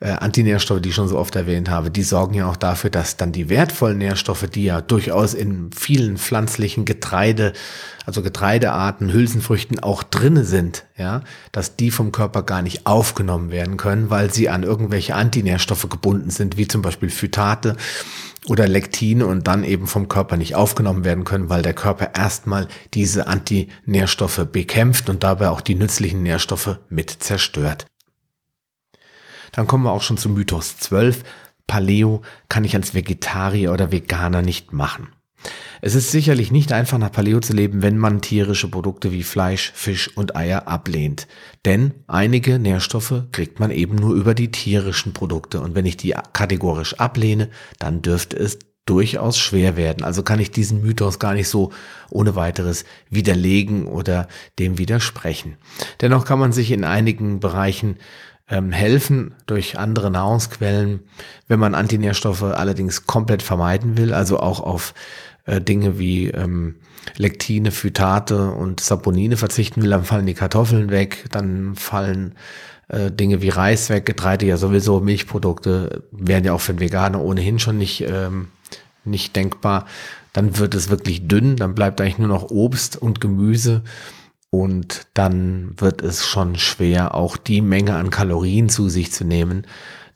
äh, Antinährstoffe, die ich schon so oft erwähnt habe, die sorgen ja auch dafür, dass dann die wertvollen Nährstoffe, die ja durchaus in vielen pflanzlichen Getreide, also Getreidearten, Hülsenfrüchten auch drinne sind, ja, dass die vom Körper gar nicht aufgenommen werden können, weil sie an irgendwelche Antinährstoffe gebunden sind, wie zum Beispiel Phytate oder Lektine und dann eben vom Körper nicht aufgenommen werden können, weil der Körper erstmal diese Antinährstoffe bekämpft und dabei auch die nützlichen Nährstoffe mit zerstört. Dann kommen wir auch schon zum Mythos 12. Paleo kann ich als Vegetarier oder Veganer nicht machen. Es ist sicherlich nicht einfach nach Paleo zu leben, wenn man tierische Produkte wie Fleisch, Fisch und Eier ablehnt. Denn einige Nährstoffe kriegt man eben nur über die tierischen Produkte. Und wenn ich die kategorisch ablehne, dann dürfte es durchaus schwer werden. Also kann ich diesen Mythos gar nicht so ohne weiteres widerlegen oder dem widersprechen. Dennoch kann man sich in einigen Bereichen ähm, helfen durch andere Nahrungsquellen, wenn man Antinährstoffe allerdings komplett vermeiden will, also auch auf äh, Dinge wie ähm, Lektine, Phytate und Saponine verzichten will, dann fallen die Kartoffeln weg, dann fallen äh, Dinge wie Reis weg, Getreide ja sowieso, Milchprodukte werden ja auch für den Veganer ohnehin schon nicht, ähm, nicht denkbar. Dann wird es wirklich dünn, dann bleibt eigentlich nur noch Obst und Gemüse und dann wird es schon schwer, auch die Menge an Kalorien zu sich zu nehmen,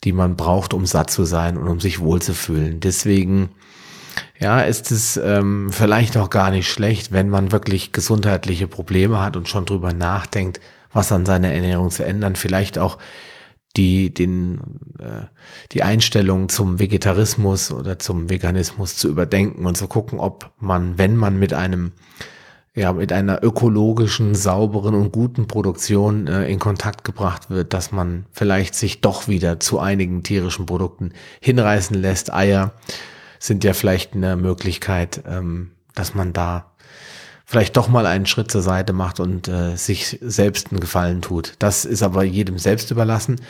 die man braucht, um satt zu sein und um sich wohlzufühlen. Deswegen, ja, ist es ähm, vielleicht auch gar nicht schlecht, wenn man wirklich gesundheitliche Probleme hat und schon drüber nachdenkt, was an seiner Ernährung zu ändern, vielleicht auch die, den, äh, die Einstellung zum Vegetarismus oder zum Veganismus zu überdenken und zu gucken, ob man, wenn man mit einem ja, mit einer ökologischen, sauberen und guten Produktion äh, in Kontakt gebracht wird, dass man vielleicht sich doch wieder zu einigen tierischen Produkten hinreißen lässt. Eier sind ja vielleicht eine Möglichkeit, ähm, dass man da vielleicht doch mal einen Schritt zur Seite macht und äh, sich selbst einen Gefallen tut. Das ist aber jedem selbst überlassen.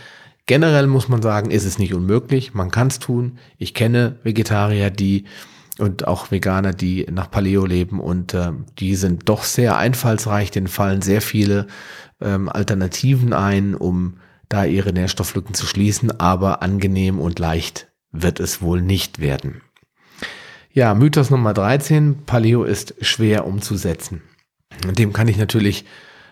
Generell muss man sagen, ist es nicht unmöglich. Man kann es tun. Ich kenne Vegetarier, die und auch Veganer, die nach Paleo leben und äh, die sind doch sehr einfallsreich, denen fallen sehr viele ähm, Alternativen ein, um da ihre Nährstofflücken zu schließen, aber angenehm und leicht wird es wohl nicht werden. Ja, Mythos Nummer 13, Paleo ist schwer umzusetzen. Dem kann ich natürlich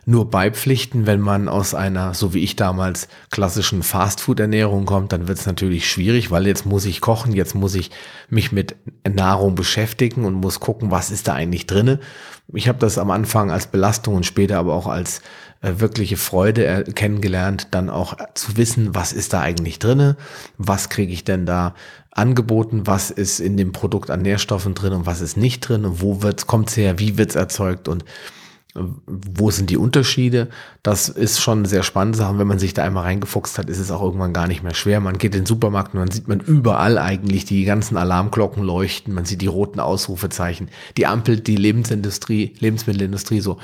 nur beipflichten, wenn man aus einer, so wie ich damals, klassischen Fastfood-Ernährung kommt, dann wird es natürlich schwierig, weil jetzt muss ich kochen, jetzt muss ich mich mit Nahrung beschäftigen und muss gucken, was ist da eigentlich drinne. Ich habe das am Anfang als Belastung und später aber auch als wirkliche Freude äh, kennengelernt, dann auch zu wissen, was ist da eigentlich drinne, was kriege ich denn da angeboten, was ist in dem Produkt an Nährstoffen drin und was ist nicht drin und wo wird's, kommt's her, wie wird's erzeugt und wo sind die Unterschiede? Das ist schon eine sehr spannende Sache. wenn man sich da einmal reingefuchst hat, ist es auch irgendwann gar nicht mehr schwer. Man geht in den Supermarkt und dann sieht man überall eigentlich die ganzen Alarmglocken leuchten. Man sieht die roten Ausrufezeichen. Die Ampel, die Lebensindustrie, Lebensmittelindustrie so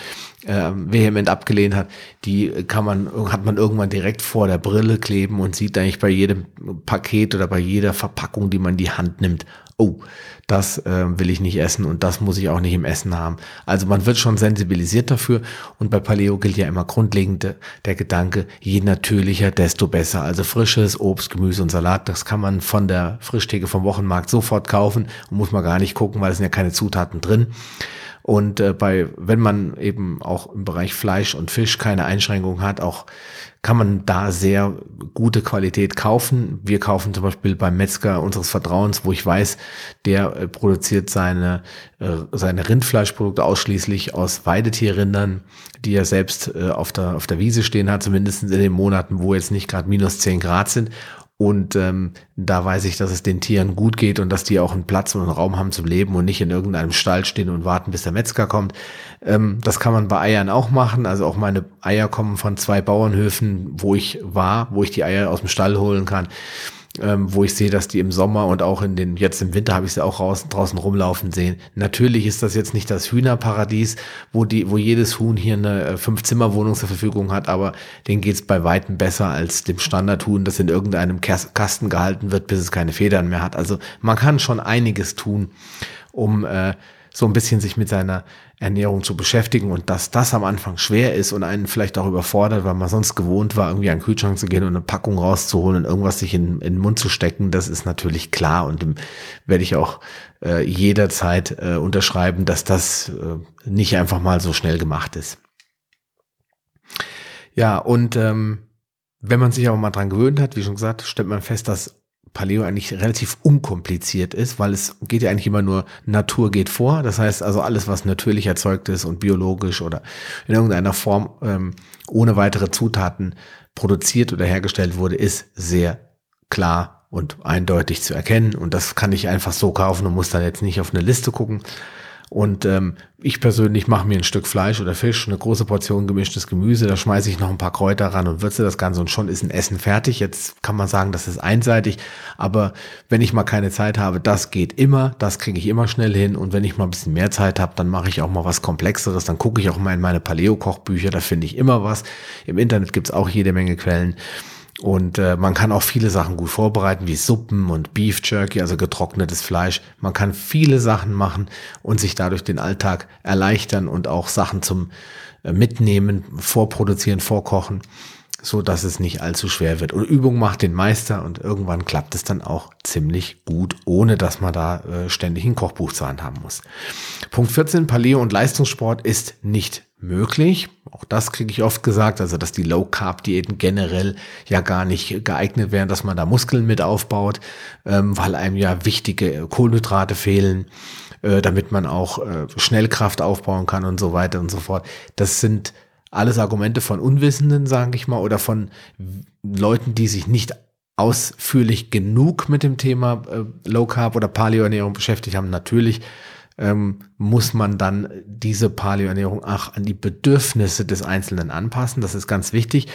äh, vehement abgelehnt hat, die kann man, hat man irgendwann direkt vor der Brille kleben und sieht eigentlich bei jedem Paket oder bei jeder Verpackung, die man in die Hand nimmt, oh, das äh, will ich nicht essen und das muss ich auch nicht im Essen haben. Also man wird schon sensibilisiert dafür und bei Paleo gilt ja immer grundlegend der Gedanke, je natürlicher, desto besser. Also frisches Obst, Gemüse und Salat, das kann man von der Frischtheke vom Wochenmarkt sofort kaufen und muss man gar nicht gucken, weil es sind ja keine Zutaten drin. Und äh, bei, wenn man eben auch im Bereich Fleisch und Fisch keine Einschränkungen hat, auch kann man da sehr gute Qualität kaufen. Wir kaufen zum Beispiel beim Metzger unseres Vertrauens, wo ich weiß, der äh, produziert seine, äh, seine Rindfleischprodukte ausschließlich aus Weidetierrindern, die er selbst äh, auf, der, auf der Wiese stehen hat, zumindest in den Monaten, wo jetzt nicht gerade minus zehn Grad sind. Und ähm, da weiß ich, dass es den Tieren gut geht und dass die auch einen Platz und einen Raum haben zum Leben und nicht in irgendeinem Stall stehen und warten, bis der Metzger kommt. Ähm, das kann man bei Eiern auch machen. Also auch meine Eier kommen von zwei Bauernhöfen, wo ich war, wo ich die Eier aus dem Stall holen kann ähm, wo ich sehe, dass die im Sommer und auch in den, jetzt im Winter habe ich sie auch raus, draußen rumlaufen sehen. Natürlich ist das jetzt nicht das Hühnerparadies, wo die, wo jedes Huhn hier eine äh, Fünf-Zimmer-Wohnung zur Verfügung hat, aber denen geht's bei Weitem besser als dem Standardhuhn, das in irgendeinem Kasten gehalten wird, bis es keine Federn mehr hat. Also man kann schon einiges tun, um äh, so ein bisschen sich mit seiner Ernährung zu beschäftigen und dass das am Anfang schwer ist und einen vielleicht auch überfordert, weil man sonst gewohnt war, irgendwie an den Kühlschrank zu gehen und eine Packung rauszuholen und irgendwas sich in, in den Mund zu stecken, das ist natürlich klar und dem werde ich auch äh, jederzeit äh, unterschreiben, dass das äh, nicht einfach mal so schnell gemacht ist. Ja, und ähm, wenn man sich aber mal dran gewöhnt hat, wie schon gesagt, stellt man fest, dass Paleo eigentlich relativ unkompliziert ist, weil es geht ja eigentlich immer nur Natur geht vor. Das heißt also alles, was natürlich erzeugt ist und biologisch oder in irgendeiner Form ähm, ohne weitere Zutaten produziert oder hergestellt wurde, ist sehr klar und eindeutig zu erkennen. Und das kann ich einfach so kaufen und muss dann jetzt nicht auf eine Liste gucken. Und ähm, ich persönlich mache mir ein Stück Fleisch oder Fisch, eine große Portion gemischtes Gemüse, da schmeiße ich noch ein paar Kräuter ran und würze das Ganze und schon ist ein Essen fertig. Jetzt kann man sagen, das ist einseitig, aber wenn ich mal keine Zeit habe, das geht immer, das kriege ich immer schnell hin und wenn ich mal ein bisschen mehr Zeit habe, dann mache ich auch mal was Komplexeres, dann gucke ich auch mal in meine Paleo-Kochbücher, da finde ich immer was. Im Internet gibt's auch jede Menge Quellen. Und äh, man kann auch viele Sachen gut vorbereiten, wie Suppen und Beef Jerky, also getrocknetes Fleisch. Man kann viele Sachen machen und sich dadurch den Alltag erleichtern und auch Sachen zum äh, Mitnehmen, vorproduzieren, vorkochen, so dass es nicht allzu schwer wird. Und Übung macht den Meister und irgendwann klappt es dann auch ziemlich gut, ohne dass man da äh, ständig ein Kochbuch zur Hand haben muss. Punkt 14, Paleo und Leistungssport ist nicht möglich. Auch das kriege ich oft gesagt, also dass die Low-Carb-Diäten generell ja gar nicht geeignet wären, dass man da Muskeln mit aufbaut, ähm, weil einem ja wichtige Kohlenhydrate fehlen, äh, damit man auch äh, Schnellkraft aufbauen kann und so weiter und so fort. Das sind alles Argumente von Unwissenden, sage ich mal, oder von Leuten, die sich nicht ausführlich genug mit dem Thema äh, Low Carb oder Paleo-Ernährung beschäftigt haben. Natürlich ähm, muss man dann diese Paleo-Ernährung auch an die Bedürfnisse des Einzelnen anpassen. Das ist ganz wichtig.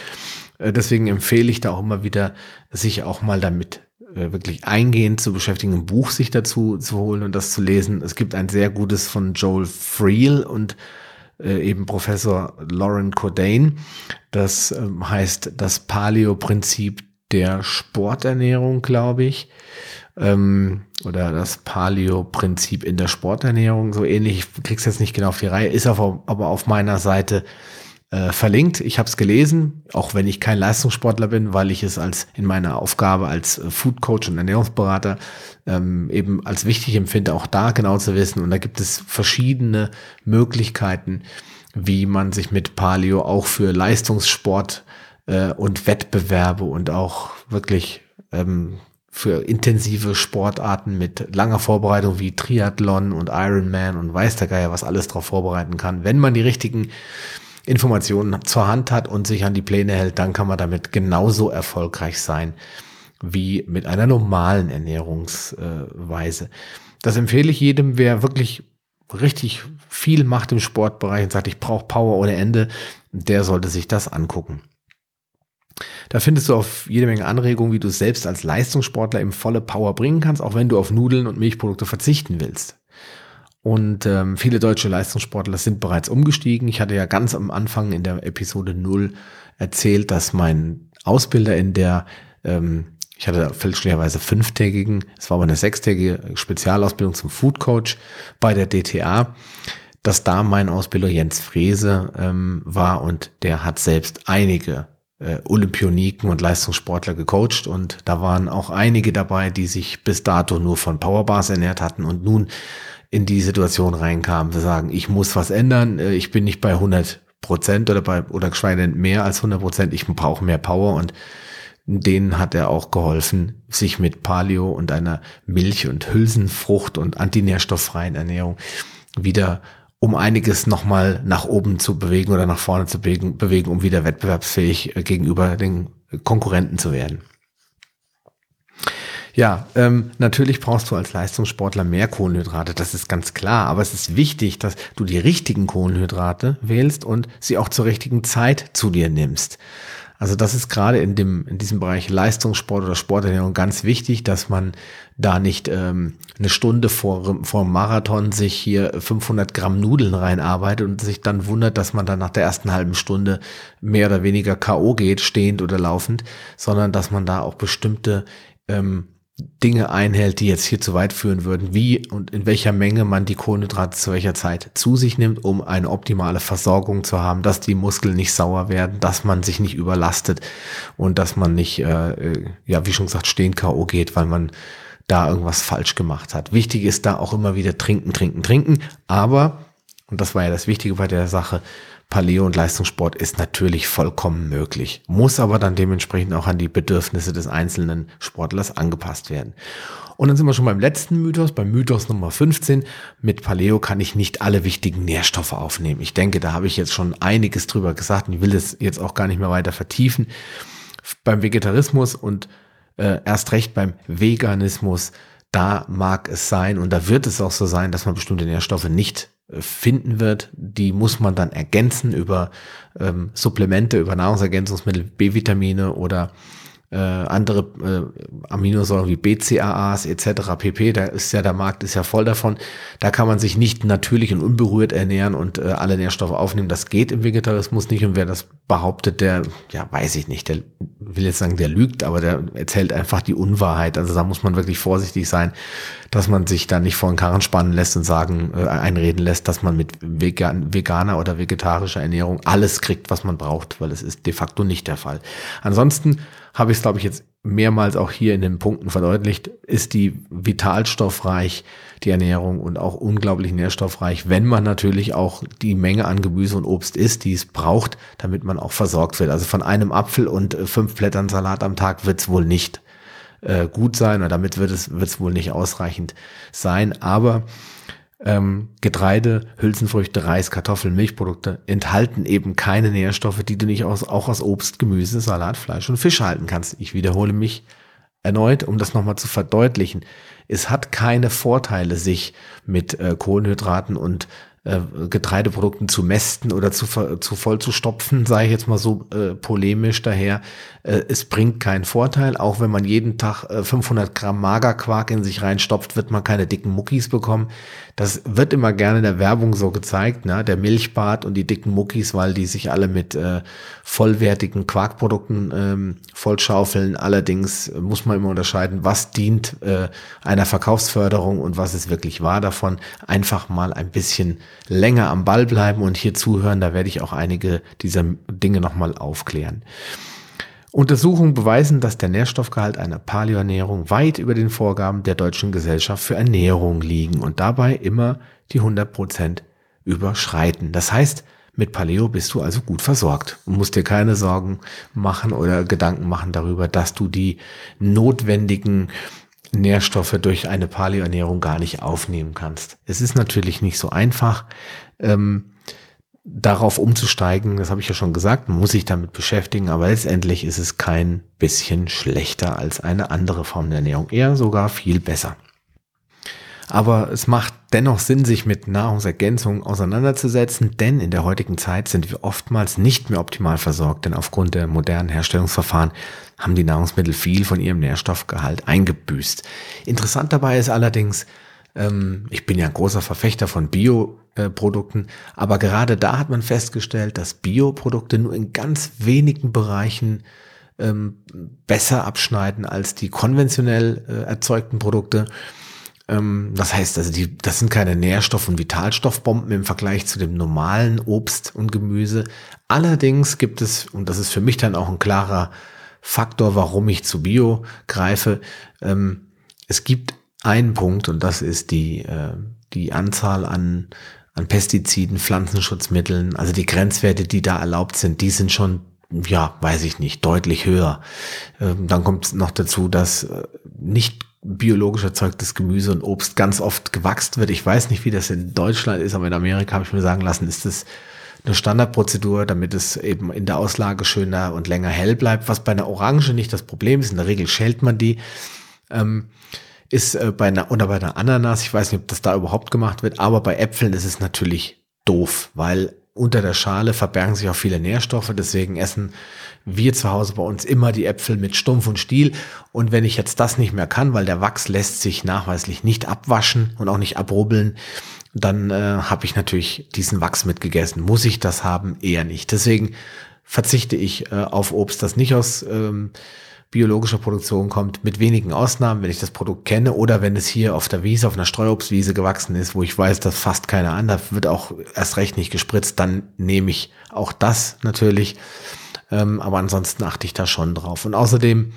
Äh, deswegen empfehle ich da auch immer wieder, sich auch mal damit äh, wirklich eingehend zu beschäftigen, ein Buch sich dazu zu holen und das zu lesen. Es gibt ein sehr gutes von Joel Friel und äh, eben Professor Lauren Cordain. Das ähm, heißt das Paleo-Prinzip der Sporternährung, glaube ich ähm, oder das Paleo-Prinzip in der Sporternährung, so ähnlich. Ich krieg's jetzt nicht genau auf die Reihe, ist auf, aber auf meiner Seite äh, verlinkt. Ich habe es gelesen, auch wenn ich kein Leistungssportler bin, weil ich es als in meiner Aufgabe als äh, Food Coach und Ernährungsberater ähm, eben als wichtig empfinde, auch da genau zu wissen. Und da gibt es verschiedene Möglichkeiten, wie man sich mit Paleo auch für Leistungssport äh, und Wettbewerbe und auch wirklich ähm, für intensive Sportarten mit langer Vorbereitung wie Triathlon und Ironman und weiß der Geier, was alles darauf vorbereiten kann. Wenn man die richtigen Informationen zur Hand hat und sich an die Pläne hält, dann kann man damit genauso erfolgreich sein wie mit einer normalen Ernährungsweise. Das empfehle ich jedem, wer wirklich richtig viel macht im Sportbereich und sagt, ich brauche Power ohne Ende, der sollte sich das angucken. Da findest du auf jede Menge Anregungen, wie du es selbst als Leistungssportler im volle Power bringen kannst, auch wenn du auf Nudeln und Milchprodukte verzichten willst. Und ähm, viele deutsche Leistungssportler sind bereits umgestiegen. Ich hatte ja ganz am Anfang in der Episode 0 erzählt, dass mein Ausbilder in der, ähm, ich hatte fälschlicherweise fünftägigen, es war aber eine sechstägige Spezialausbildung zum Food Coach bei der DTA, dass da mein Ausbilder Jens Frese ähm, war und der hat selbst einige äh, Olympioniken und Leistungssportler gecoacht und da waren auch einige dabei, die sich bis dato nur von Powerbars ernährt hatten und nun in die Situation reinkamen, zu sagen, ich muss was ändern, äh, ich bin nicht bei 100 Prozent oder bei, oder geschweige mehr als 100 Prozent, ich brauche mehr Power und denen hat er auch geholfen, sich mit Paleo und einer Milch- und Hülsenfrucht und antinährstofffreien Ernährung wieder um einiges nochmal nach oben zu bewegen oder nach vorne zu bewegen, bewegen um wieder wettbewerbsfähig äh, gegenüber den Konkurrenten zu werden. Ja, ähm, natürlich brauchst du als Leistungssportler mehr Kohlenhydrate, das ist ganz klar. Aber es ist wichtig, dass du die richtigen Kohlenhydrate wählst und sie auch zur richtigen Zeit zu dir nimmst. Also das ist gerade in dem in diesem Bereich Leistungssport oder Sporternährung ganz wichtig, dass man da nicht ähm, eine Stunde vor vor dem Marathon sich hier 500 Gramm Nudeln reinarbeitet und sich dann wundert, dass man dann nach der ersten halben Stunde mehr oder weniger KO geht, stehend oder laufend, sondern dass man da auch bestimmte ähm, Dinge einhält, die jetzt hier zu weit führen würden, wie und in welcher Menge man die Kohlenhydrate zu welcher Zeit zu sich nimmt, um eine optimale Versorgung zu haben, dass die Muskeln nicht sauer werden, dass man sich nicht überlastet und dass man nicht, äh, äh ja, wie schon gesagt, stehen K.O. geht, weil man da irgendwas falsch gemacht hat. Wichtig ist da auch immer wieder trinken, trinken, trinken, aber, und das war ja das Wichtige bei der Sache, Paleo und Leistungssport ist natürlich vollkommen möglich, muss aber dann dementsprechend auch an die Bedürfnisse des einzelnen Sportlers angepasst werden. Und dann sind wir schon beim letzten Mythos, beim Mythos Nummer 15. Mit Paleo kann ich nicht alle wichtigen Nährstoffe aufnehmen. Ich denke, da habe ich jetzt schon einiges drüber gesagt und ich will das jetzt auch gar nicht mehr weiter vertiefen. Beim Vegetarismus und äh, erst recht beim Veganismus, da mag es sein und da wird es auch so sein, dass man bestimmte Nährstoffe nicht finden wird, die muss man dann ergänzen über ähm, Supplemente, über Nahrungsergänzungsmittel, B-Vitamine oder äh, andere äh, Aminosäuren wie BCAAs etc. pp. Da ist ja der Markt ist ja voll davon. Da kann man sich nicht natürlich und unberührt ernähren und äh, alle Nährstoffe aufnehmen. Das geht im Vegetarismus nicht. Und wer das behauptet, der, ja, weiß ich nicht, der will jetzt sagen, der lügt, aber der erzählt einfach die Unwahrheit. Also da muss man wirklich vorsichtig sein, dass man sich da nicht vor den Karren spannen lässt und sagen, äh, einreden lässt, dass man mit vegan, veganer oder vegetarischer Ernährung alles kriegt, was man braucht, weil es ist de facto nicht der Fall. Ansonsten habe ich es, glaube ich, jetzt mehrmals auch hier in den Punkten verdeutlicht, ist die vitalstoffreich, die Ernährung und auch unglaublich nährstoffreich, wenn man natürlich auch die Menge an Gemüse und Obst isst, die es braucht, damit man auch versorgt wird. Also von einem Apfel und äh, fünf Blättern Salat am Tag wird es wohl nicht äh, gut sein oder damit wird es, wird wohl nicht ausreichend sein. Aber ähm, Getreide, Hülsenfrüchte, Reis, Kartoffeln, Milchprodukte enthalten eben keine Nährstoffe, die du nicht aus, auch aus Obst, Gemüse, Salat, Fleisch und Fisch halten kannst. Ich wiederhole mich erneut, um das nochmal zu verdeutlichen. Es hat keine Vorteile, sich mit äh, Kohlenhydraten und äh, Getreideprodukten zu mästen oder zu, zu voll zu stopfen, sage ich jetzt mal so äh, polemisch daher. Äh, es bringt keinen Vorteil. Auch wenn man jeden Tag äh, 500 Gramm Magerquark in sich reinstopft, wird man keine dicken Muckis bekommen. Das wird immer gerne in der Werbung so gezeigt, ne? der Milchbart und die dicken Muckis, weil die sich alle mit äh, vollwertigen Quarkprodukten ähm, vollschaufeln. Allerdings muss man immer unterscheiden, was dient äh, einer Verkaufsförderung und was ist wirklich wahr davon. Einfach mal ein bisschen länger am Ball bleiben und hier zuhören. Da werde ich auch einige dieser Dinge nochmal aufklären. Untersuchungen beweisen, dass der Nährstoffgehalt einer Paleoernährung weit über den Vorgaben der Deutschen Gesellschaft für Ernährung liegen und dabei immer die 100 Prozent überschreiten. Das heißt, mit Paleo bist du also gut versorgt und musst dir keine Sorgen machen oder Gedanken machen darüber, dass du die notwendigen Nährstoffe durch eine Paleoernährung gar nicht aufnehmen kannst. Es ist natürlich nicht so einfach. Ähm, darauf umzusteigen, das habe ich ja schon gesagt, man muss sich damit beschäftigen, aber letztendlich ist es kein bisschen schlechter als eine andere Form der Ernährung, eher sogar viel besser. Aber es macht dennoch Sinn, sich mit Nahrungsergänzungen auseinanderzusetzen, denn in der heutigen Zeit sind wir oftmals nicht mehr optimal versorgt, denn aufgrund der modernen Herstellungsverfahren haben die Nahrungsmittel viel von ihrem Nährstoffgehalt eingebüßt. Interessant dabei ist allerdings, ähm, ich bin ja ein großer Verfechter von Bioprodukten, aber gerade da hat man festgestellt, dass Bioprodukte nur in ganz wenigen Bereichen ähm, besser abschneiden als die konventionell äh, erzeugten Produkte. Ähm, das heißt also, die, das sind keine Nährstoff- und Vitalstoffbomben im Vergleich zu dem normalen Obst und Gemüse. Allerdings gibt es, und das ist für mich dann auch ein klarer Faktor, warum ich zu Bio greife, es gibt ein Punkt und das ist die, äh, die Anzahl an, an Pestiziden, Pflanzenschutzmitteln, also die Grenzwerte, die da erlaubt sind, die sind schon, ja, weiß ich nicht, deutlich höher. Ähm, dann kommt noch dazu, dass äh, nicht biologisch erzeugtes Gemüse und Obst ganz oft gewachst wird. Ich weiß nicht, wie das in Deutschland ist, aber in Amerika habe ich mir sagen lassen, ist das eine Standardprozedur, damit es eben in der Auslage schöner und länger hell bleibt, was bei einer Orange nicht das Problem ist. In der Regel schält man die. Ähm, ist äh, bei einer oder bei einer Ananas, ich weiß nicht, ob das da überhaupt gemacht wird, aber bei Äpfeln ist es natürlich doof, weil unter der Schale verbergen sich auch viele Nährstoffe, deswegen essen wir zu Hause bei uns immer die Äpfel mit Stumpf und Stiel. Und wenn ich jetzt das nicht mehr kann, weil der Wachs lässt sich nachweislich nicht abwaschen und auch nicht abrubbeln, dann äh, habe ich natürlich diesen Wachs mitgegessen. Muss ich das haben? Eher nicht. Deswegen verzichte ich äh, auf Obst, das nicht aus ähm, biologischer Produktion kommt, mit wenigen Ausnahmen, wenn ich das Produkt kenne oder wenn es hier auf der Wiese, auf einer Streuobstwiese gewachsen ist, wo ich weiß, dass fast keiner an, da wird auch erst recht nicht gespritzt, dann nehme ich auch das natürlich. Ähm, aber ansonsten achte ich da schon drauf. Und außerdem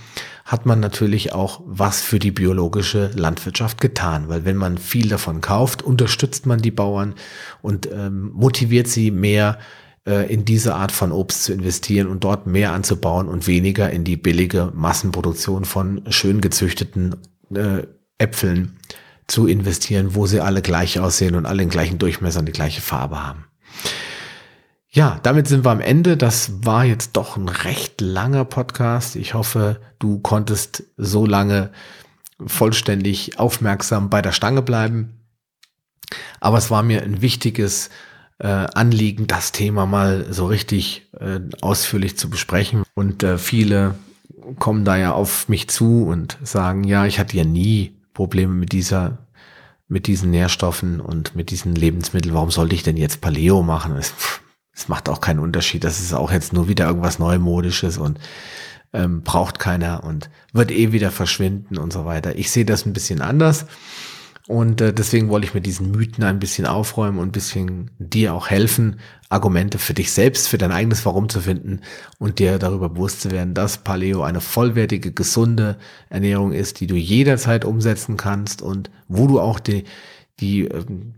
hat man natürlich auch was für die biologische Landwirtschaft getan, weil wenn man viel davon kauft, unterstützt man die Bauern und ähm, motiviert sie mehr äh, in diese Art von Obst zu investieren und dort mehr anzubauen und weniger in die billige Massenproduktion von schön gezüchteten äh, Äpfeln zu investieren, wo sie alle gleich aussehen und alle den gleichen Durchmesser und die gleiche Farbe haben. Ja, damit sind wir am Ende. Das war jetzt doch ein recht langer Podcast. Ich hoffe, du konntest so lange vollständig aufmerksam bei der Stange bleiben. Aber es war mir ein wichtiges äh, Anliegen, das Thema mal so richtig äh, ausführlich zu besprechen. Und äh, viele kommen da ja auf mich zu und sagen, ja, ich hatte ja nie Probleme mit dieser mit diesen Nährstoffen und mit diesen Lebensmitteln. Warum sollte ich denn jetzt Paleo machen? Es macht auch keinen Unterschied. Das ist auch jetzt nur wieder irgendwas Neumodisches und ähm, braucht keiner und wird eh wieder verschwinden und so weiter. Ich sehe das ein bisschen anders. Und äh, deswegen wollte ich mit diesen Mythen ein bisschen aufräumen und ein bisschen dir auch helfen, Argumente für dich selbst, für dein eigenes Warum zu finden und dir darüber bewusst zu werden, dass Paleo eine vollwertige, gesunde Ernährung ist, die du jederzeit umsetzen kannst und wo du auch die, die ähm,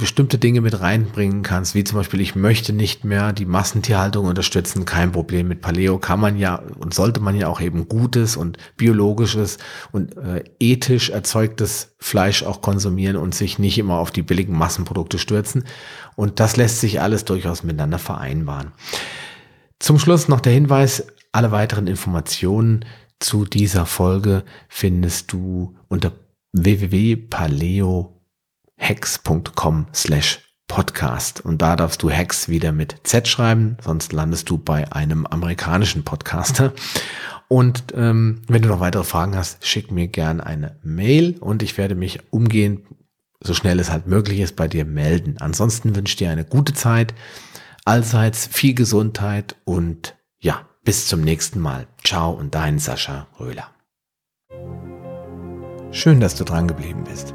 bestimmte Dinge mit reinbringen kannst, wie zum Beispiel, ich möchte nicht mehr die Massentierhaltung unterstützen, kein Problem. Mit Paleo kann man ja und sollte man ja auch eben gutes und biologisches und äh, ethisch erzeugtes Fleisch auch konsumieren und sich nicht immer auf die billigen Massenprodukte stürzen. Und das lässt sich alles durchaus miteinander vereinbaren. Zum Schluss noch der Hinweis, alle weiteren Informationen zu dieser Folge findest du unter www.paleo.com hex.com slash Podcast. Und da darfst du Hex wieder mit Z schreiben, sonst landest du bei einem amerikanischen Podcaster. Und ähm, wenn du noch weitere Fragen hast, schick mir gern eine Mail und ich werde mich umgehend, so schnell es halt möglich ist, bei dir melden. Ansonsten wünsche ich dir eine gute Zeit, allseits viel Gesundheit und ja, bis zum nächsten Mal. Ciao und dein Sascha Röhler. Schön, dass du dran geblieben bist.